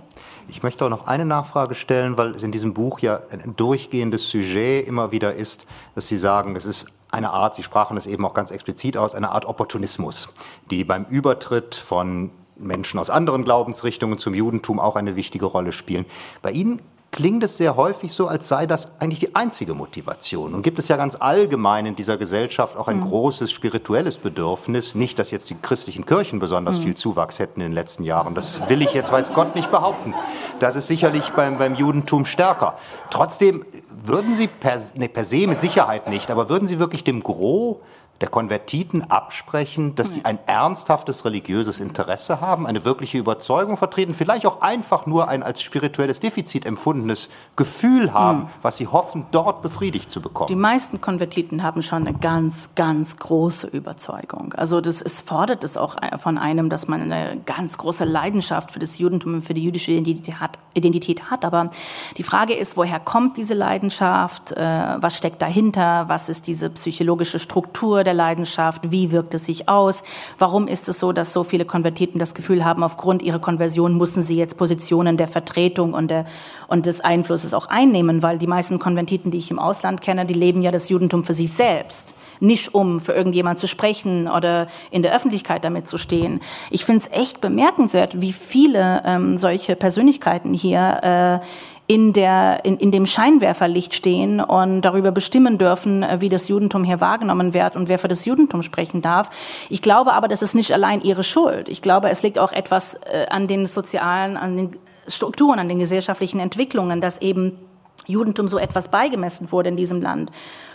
Ich möchte auch noch eine Nachfrage stellen, weil es in diesem Buch ja ein durchgehendes Sujet immer wieder ist, dass Sie sagen, es ist eine Art, Sie sprachen es eben auch ganz explizit aus, eine Art Opportunismus, die beim Übertritt von Menschen aus anderen Glaubensrichtungen zum Judentum auch eine wichtige Rolle spielen. Bei Ihnen klingt es sehr häufig so, als sei das eigentlich die einzige Motivation. Und gibt es ja ganz allgemein in dieser Gesellschaft auch ein mhm. großes spirituelles Bedürfnis. Nicht, dass jetzt die christlichen Kirchen besonders mhm. viel Zuwachs hätten in den letzten Jahren. Das will ich jetzt, weiß Gott, nicht behaupten. Das ist sicherlich beim, beim Judentum stärker. Trotzdem würden Sie per, nee, per se mit Sicherheit nicht, aber würden Sie wirklich dem Gros der Konvertiten absprechen, dass sie ein ernsthaftes religiöses Interesse haben, eine wirkliche Überzeugung vertreten, vielleicht auch einfach nur ein als spirituelles Defizit empfundenes Gefühl haben, hm. was sie hoffen, dort befriedigt zu bekommen. Die meisten Konvertiten haben schon eine ganz, ganz große Überzeugung. Also das ist, fordert es auch von einem, dass man eine ganz große Leidenschaft für das Judentum und für die jüdische Identität hat. Identität hat. Aber die Frage ist, woher kommt diese Leidenschaft? Äh, was steckt dahinter? Was ist diese psychologische Struktur der Leidenschaft? Wie wirkt es sich aus? Warum ist es so, dass so viele Konvertiten das Gefühl haben, aufgrund ihrer Konversion müssen sie jetzt Positionen der Vertretung und, der, und des Einflusses auch einnehmen? Weil die meisten Konvertiten, die ich im Ausland kenne, die leben ja das Judentum für sich selbst nicht um für irgendjemand zu sprechen oder in der Öffentlichkeit damit zu stehen. Ich finde es echt bemerkenswert, wie viele ähm, solche Persönlichkeiten hier äh, in, der, in, in dem Scheinwerferlicht stehen und darüber bestimmen dürfen, äh, wie das Judentum hier wahrgenommen wird und wer für das Judentum sprechen darf. Ich glaube aber, das ist nicht allein ihre Schuld. Ich glaube, es liegt auch etwas äh, an den sozialen, an den Strukturen, an den gesellschaftlichen Entwicklungen, dass eben Judentum so etwas beigemessen wurde in diesem Land,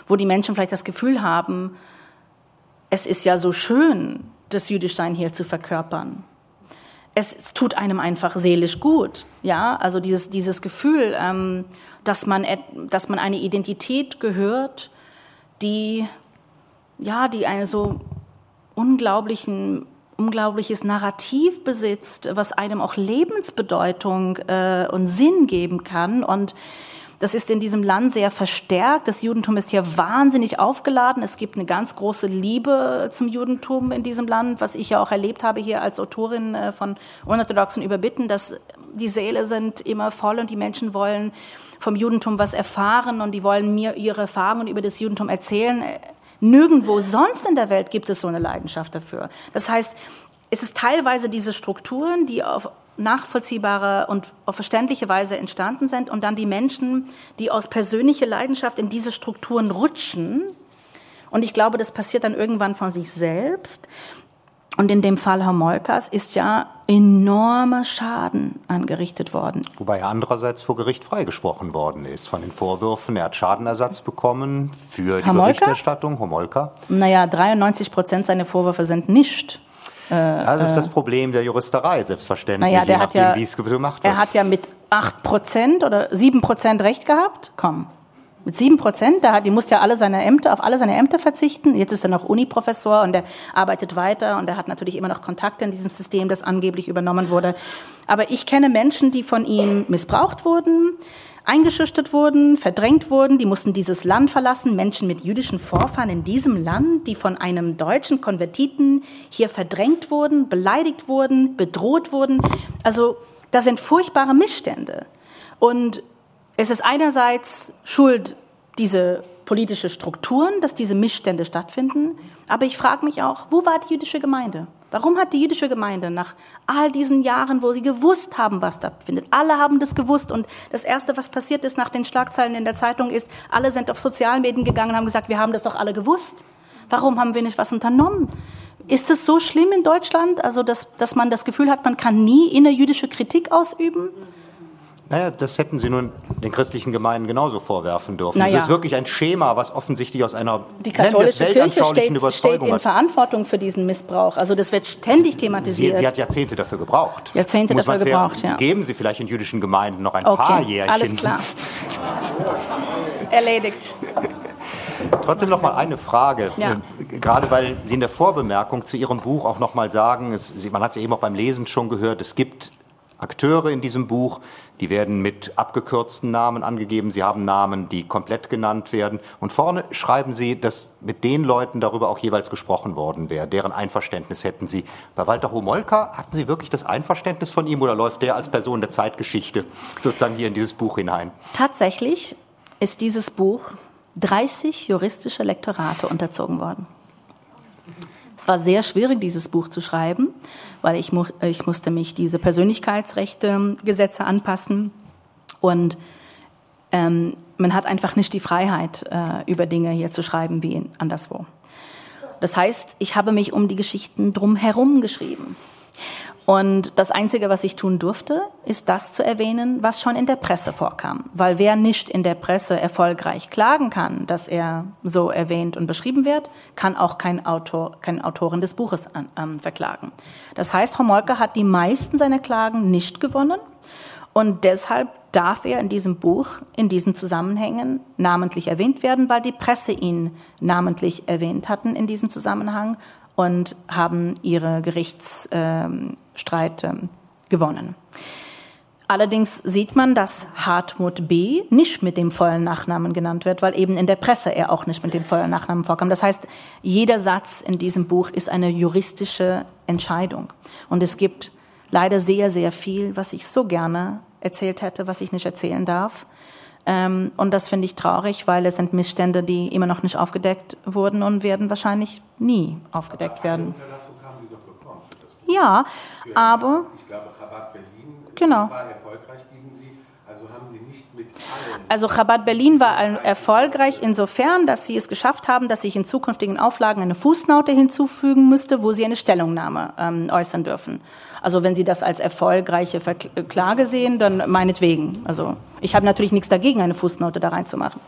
wo die Menschen vielleicht das Gefühl haben, es ist ja so schön, das Jüdischsein hier zu verkörpern es tut einem einfach seelisch gut. Ja, also dieses, dieses Gefühl, ähm, dass, man, dass man eine Identität gehört, die, ja, die eine so unglaublichen, unglaubliches Narrativ besitzt, was einem auch Lebensbedeutung äh, und Sinn geben kann. Und das ist in diesem Land sehr verstärkt. Das Judentum ist hier wahnsinnig aufgeladen. Es gibt eine ganz große Liebe zum Judentum in diesem Land, was ich ja auch erlebt habe hier als Autorin äh, von unorthodoxen Überbitten, dass die Seele sind immer voll und die Menschen wollen vom Judentum was erfahren und die wollen mir ihre Erfahrungen über das Judentum erzählen. Nirgendwo sonst in der Welt gibt es so eine Leidenschaft dafür. Das heißt, es ist teilweise diese Strukturen, die auf nachvollziehbare und auf verständliche Weise entstanden sind und dann die Menschen, die aus persönlicher Leidenschaft in diese Strukturen rutschen. Und ich glaube, das passiert dann irgendwann von sich selbst. Und in dem Fall Homolkas ist ja enormer Schaden angerichtet worden. Wobei er andererseits vor Gericht freigesprochen worden ist von den Vorwürfen. Er hat Schadenersatz bekommen für die Homolka? Berichterstattung. Homolka? Naja, 93 Prozent seiner Vorwürfe sind nicht das ist das Problem der Juristerei, selbstverständlich, naja, der je nachdem, ja, wie es gemacht wird. Er hat ja mit 8% oder 7% Recht gehabt. Komm, mit 7%, da hat, die musste ja alle seine Ämter, auf alle seine Ämter verzichten. Jetzt ist er noch Uniprofessor und er arbeitet weiter und er hat natürlich immer noch Kontakte in diesem System, das angeblich übernommen wurde. Aber ich kenne Menschen, die von ihm missbraucht wurden, eingeschüchtert wurden, verdrängt wurden, die mussten dieses Land verlassen, Menschen mit jüdischen Vorfahren in diesem Land, die von einem deutschen Konvertiten hier verdrängt wurden, beleidigt wurden, bedroht wurden. Also das sind furchtbare Missstände. Und es ist einerseits Schuld diese politische Strukturen, dass diese Missstände stattfinden. Aber ich frage mich auch, wo war die jüdische Gemeinde? Warum hat die jüdische Gemeinde nach all diesen Jahren, wo sie gewusst haben, was da findet, alle haben das gewusst und das Erste, was passiert ist nach den Schlagzeilen in der Zeitung ist, alle sind auf Sozialmedien gegangen und haben gesagt, wir haben das doch alle gewusst. Warum haben wir nicht was unternommen? Ist es so schlimm in Deutschland, also dass, dass man das Gefühl hat, man kann nie innerjüdische Kritik ausüben? Naja, das hätten Sie nun den christlichen Gemeinden genauso vorwerfen dürfen. Naja. Es ist wirklich ein Schema, was offensichtlich aus einer Die katholische Kirche steht, steht in Verantwortung für diesen Missbrauch. Also das wird ständig thematisiert. Sie, sie hat Jahrzehnte dafür gebraucht. Jahrzehnte Muss dafür gebraucht, ja. Geben Sie vielleicht in jüdischen Gemeinden noch ein okay, paar Jährchen. alles klar. Erledigt. Trotzdem noch mal eine Frage, ja. Äh, gerade weil Sie in der Vorbemerkung zu Ihrem Buch auch noch mal sagen, es, man hat es ja eben auch beim Lesen schon gehört, es gibt Akteure in diesem Buch, die werden mit abgekürzten Namen angegeben. Sie haben Namen, die komplett genannt werden. Und vorne schreiben Sie, dass mit den Leuten darüber auch jeweils gesprochen worden wäre. Deren Einverständnis hätten Sie. Bei Walter Homolka hatten Sie wirklich das Einverständnis von ihm oder läuft der als Person der Zeitgeschichte sozusagen hier in dieses Buch hinein? Tatsächlich ist dieses Buch 30 juristische Lektorate unterzogen worden. Es war sehr schwierig, dieses Buch zu schreiben, weil ich, mu ich musste mich diese Persönlichkeitsrechte Gesetze anpassen. Und Ähm, man hat einfach nicht die Freiheit, äh, über Dinge hier zu schreiben wie anderswo. Das heißt, ich habe mich um die Geschichten drumherum geschrieben. Und das Einzige, was ich tun durfte, ist das zu erwähnen, was schon in der Presse vorkam. Weil wer nicht in der Presse erfolgreich klagen kann, dass er so erwähnt und beschrieben wird, kann auch kein Autor, kein Autorin des Buches an, ähm, verklagen. Das heißt, Homolka hat die meisten seiner Klagen nicht gewonnen. Und deshalb darf er in diesem Buch, in diesen Zusammenhängen namentlich erwähnt werden, weil die Presse ihn namentlich erwähnt hatten in diesem Zusammenhang und haben ihre Gerichtsstreite ähm, gewonnen. Allerdings sieht man, dass Hartmut B. nicht mit dem vollen Nachnamen genannt wird, weil eben in der Presse er auch nicht mit dem vollen Nachnamen vorkam. Das heißt, jeder Satz in diesem Buch ist eine juristische Entscheidung. Und es gibt leider sehr, sehr viel, was ich so gerne erzählt hätte, was ich nicht erzählen darf. Ähm, und das finde ich traurig, weil es sind Missstände, die immer noch nicht aufgedeckt wurden und werden wahrscheinlich nie aufgedeckt werden. Ja, aber. Ich glaube, Chabad Berlin genau. war erfolgreich gegen Sie. Also haben Sie nicht mit allen. Also Chabad Berlin war erfolgreich insofern, dass Sie es geschafft haben, dass ich in zukünftigen Auflagen eine Fußnote hinzufügen müsste, wo Sie eine Stellungnahme ähm, äußern dürfen. Also wenn Sie das als erfolgreiche Klage sehen, dann meinetwegen. Also ich habe natürlich nichts dagegen, eine Fußnote da reinzumachen.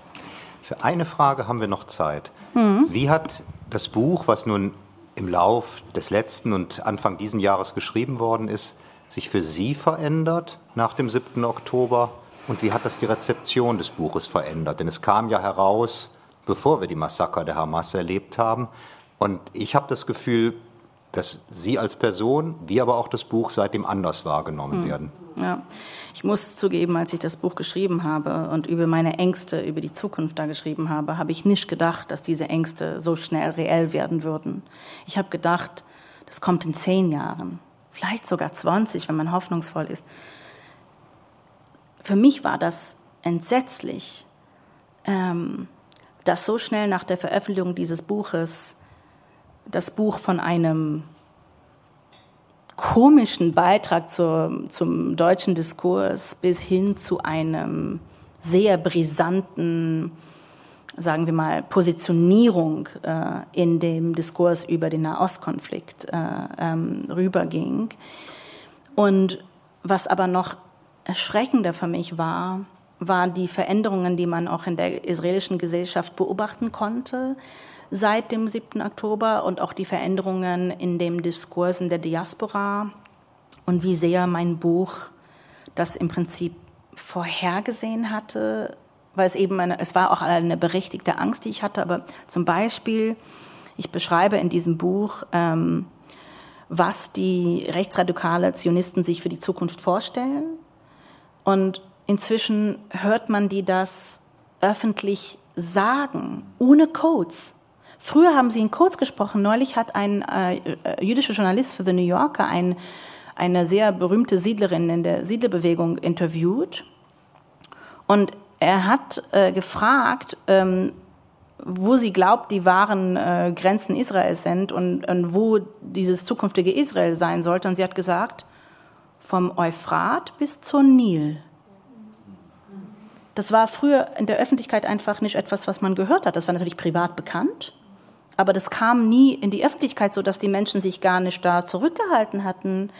Für eine Frage haben wir noch Zeit. Mhm. Wie hat das Buch, was nun im Lauf des letzten und Anfang diesen Jahres geschrieben worden ist, sich für Sie verändert nach dem 7. Oktober? Und wie hat das die Rezeption des Buches verändert? Denn es kam ja heraus, bevor wir die Massaker der Hamas erlebt haben. Und ich habe das Gefühl, dass Sie als Person, wie aber auch das Buch seitdem anders wahrgenommen hm. werden. Ja, ich muss zugeben, als ich das Buch geschrieben habe und über meine Ängste, über die Zukunft da geschrieben habe, habe ich nicht gedacht, dass diese Ängste so schnell reell werden würden. Ich habe gedacht, das kommt in zehn Jahren, vielleicht sogar 20, wenn man hoffnungsvoll ist. Für mich war das entsetzlich, ähm, dass so schnell nach der Veröffentlichung dieses Buches das Buch von einem komischen Beitrag zur, zum deutschen Diskurs bis hin zu einem sehr brisanten, sagen wir mal, Positionierung äh, in dem Diskurs über den Nahostkonflikt äh, ähm, rüberging. Und was aber noch erschreckender für mich war, waren die Veränderungen, die man auch in der israelischen Gesellschaft beobachten konnte seit dem 7. Oktober und auch die Veränderungen in dem Diskurs in der Diaspora und wie sehr mein Buch das im Prinzip vorhergesehen hatte, weil es eben eine, es war auch eine berechtigte Angst, die ich hatte, aber zum Beispiel, ich beschreibe in diesem Buch, ähm, was die rechtsradikale Zionisten sich für die Zukunft vorstellen. Und inzwischen hört man die das öffentlich sagen, ohne Codes. Früher haben sie in Codes gesprochen. Neulich hat ein äh, äh, jüdischer Journalist für The New Yorker ein, eine sehr berühmte Siedlerin in der Siedlerbewegung interviewt. Und er hat äh, gefragt, ähm, wo sie glaubt, die wahren äh, Grenzen Israels sind und, und wo dieses zukünftige Israel sein sollte. Und sie hat gesagt, vom Euphrat bis zur Nil. Das war früher in der Öffentlichkeit einfach nicht etwas, was man gehört hat. Das war natürlich privat bekannt aber das kam nie in die Öffentlichkeit, so dass die Menschen sich gar nicht da zurückgehalten hatten.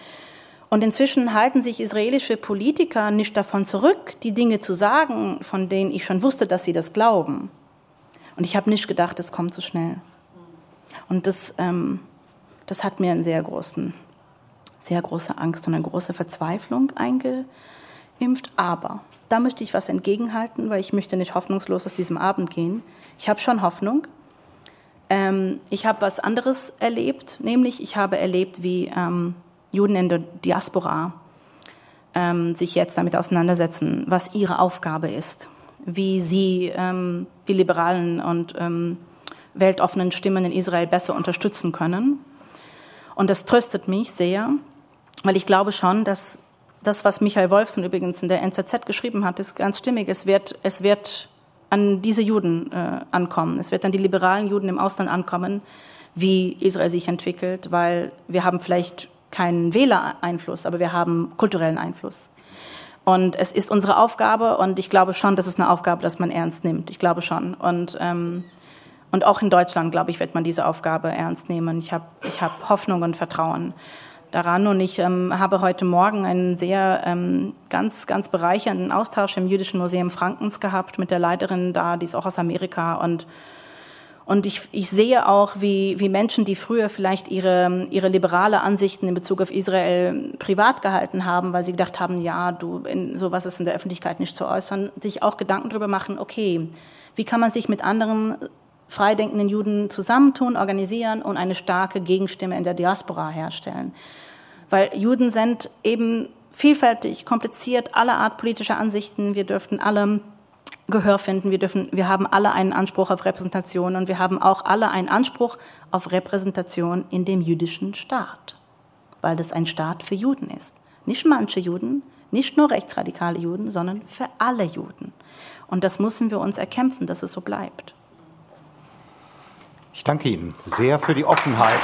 Und inzwischen halten sich israelische Politiker nicht davon zurück, die Dinge zu sagen, von denen ich schon wusste, dass sie das glauben. Und ich habe nicht gedacht, es kommt so schnell. Und das, ähm, das hat mir einen sehr großen, sehr große Angst und eine große Verzweiflung eingeimpft. Aber da möchte ich was entgegenhalten, weil ich möchte nicht hoffnungslos aus diesem Abend gehen. Ich habe schon Hoffnung, ähm, ich habe was anderes erlebt, nämlich ich habe erlebt, wie ähm, Juden in der Diaspora ähm, sich jetzt damit auseinandersetzen, was ihre Aufgabe ist, wie sie ähm, die liberalen und ähm, weltoffenen Stimmen in Israel besser unterstützen können. Und das tröstet mich sehr, weil ich glaube schon, dass das, was Michael Wolfson übrigens in der NZZ geschrieben hat, ist ganz stimmig. Es wird, es wird an diese Juden äh, ankommen. Es wird an die liberalen Juden im Ausland ankommen, wie Israel sich entwickelt, weil wir haben vielleicht keinen Wählereinfluss, aber wir haben kulturellen Einfluss. Und es ist unsere Aufgabe und ich glaube schon, das ist eine Aufgabe, dass man ernst nimmt. Ich glaube schon. Und, ähm, und auch in Deutschland, glaube ich, wird man diese Aufgabe ernst nehmen. Ich habe ich hab Hoffnung und Vertrauen daran. Und ich ähm, habe heute Morgen einen sehr ähm, ganz, ganz bereichernden Austausch im Jüdischen Museum Frankens gehabt mit der Leiterin da, die ist auch aus Amerika. Und und ich, ich sehe auch, wie, wie Menschen, die früher vielleicht ihre, ihre liberale Ansichten in Bezug auf Israel privat gehalten haben, weil sie gedacht haben, ja, du, in, sowas ist in der Öffentlichkeit nicht zu äußern, sich auch Gedanken darüber machen, okay, wie kann man sich mit anderen freidenkenden Juden zusammentun, organisieren und eine starke Gegenstimme in der Diaspora herstellen. Weil Juden sind eben vielfältig, kompliziert, alle Art politischer Ansichten. Wir dürften alle Gehör finden. Wir dürfen, wir haben alle einen Anspruch auf Repräsentation und wir haben auch alle einen Anspruch auf Repräsentation in dem jüdischen Staat, weil das ein Staat für Juden ist. Nicht manche Juden, nicht nur rechtsradikale Juden, sondern für alle Juden. Und das müssen wir uns erkämpfen, dass es so bleibt. Ich danke Ihnen sehr für die Offenheit.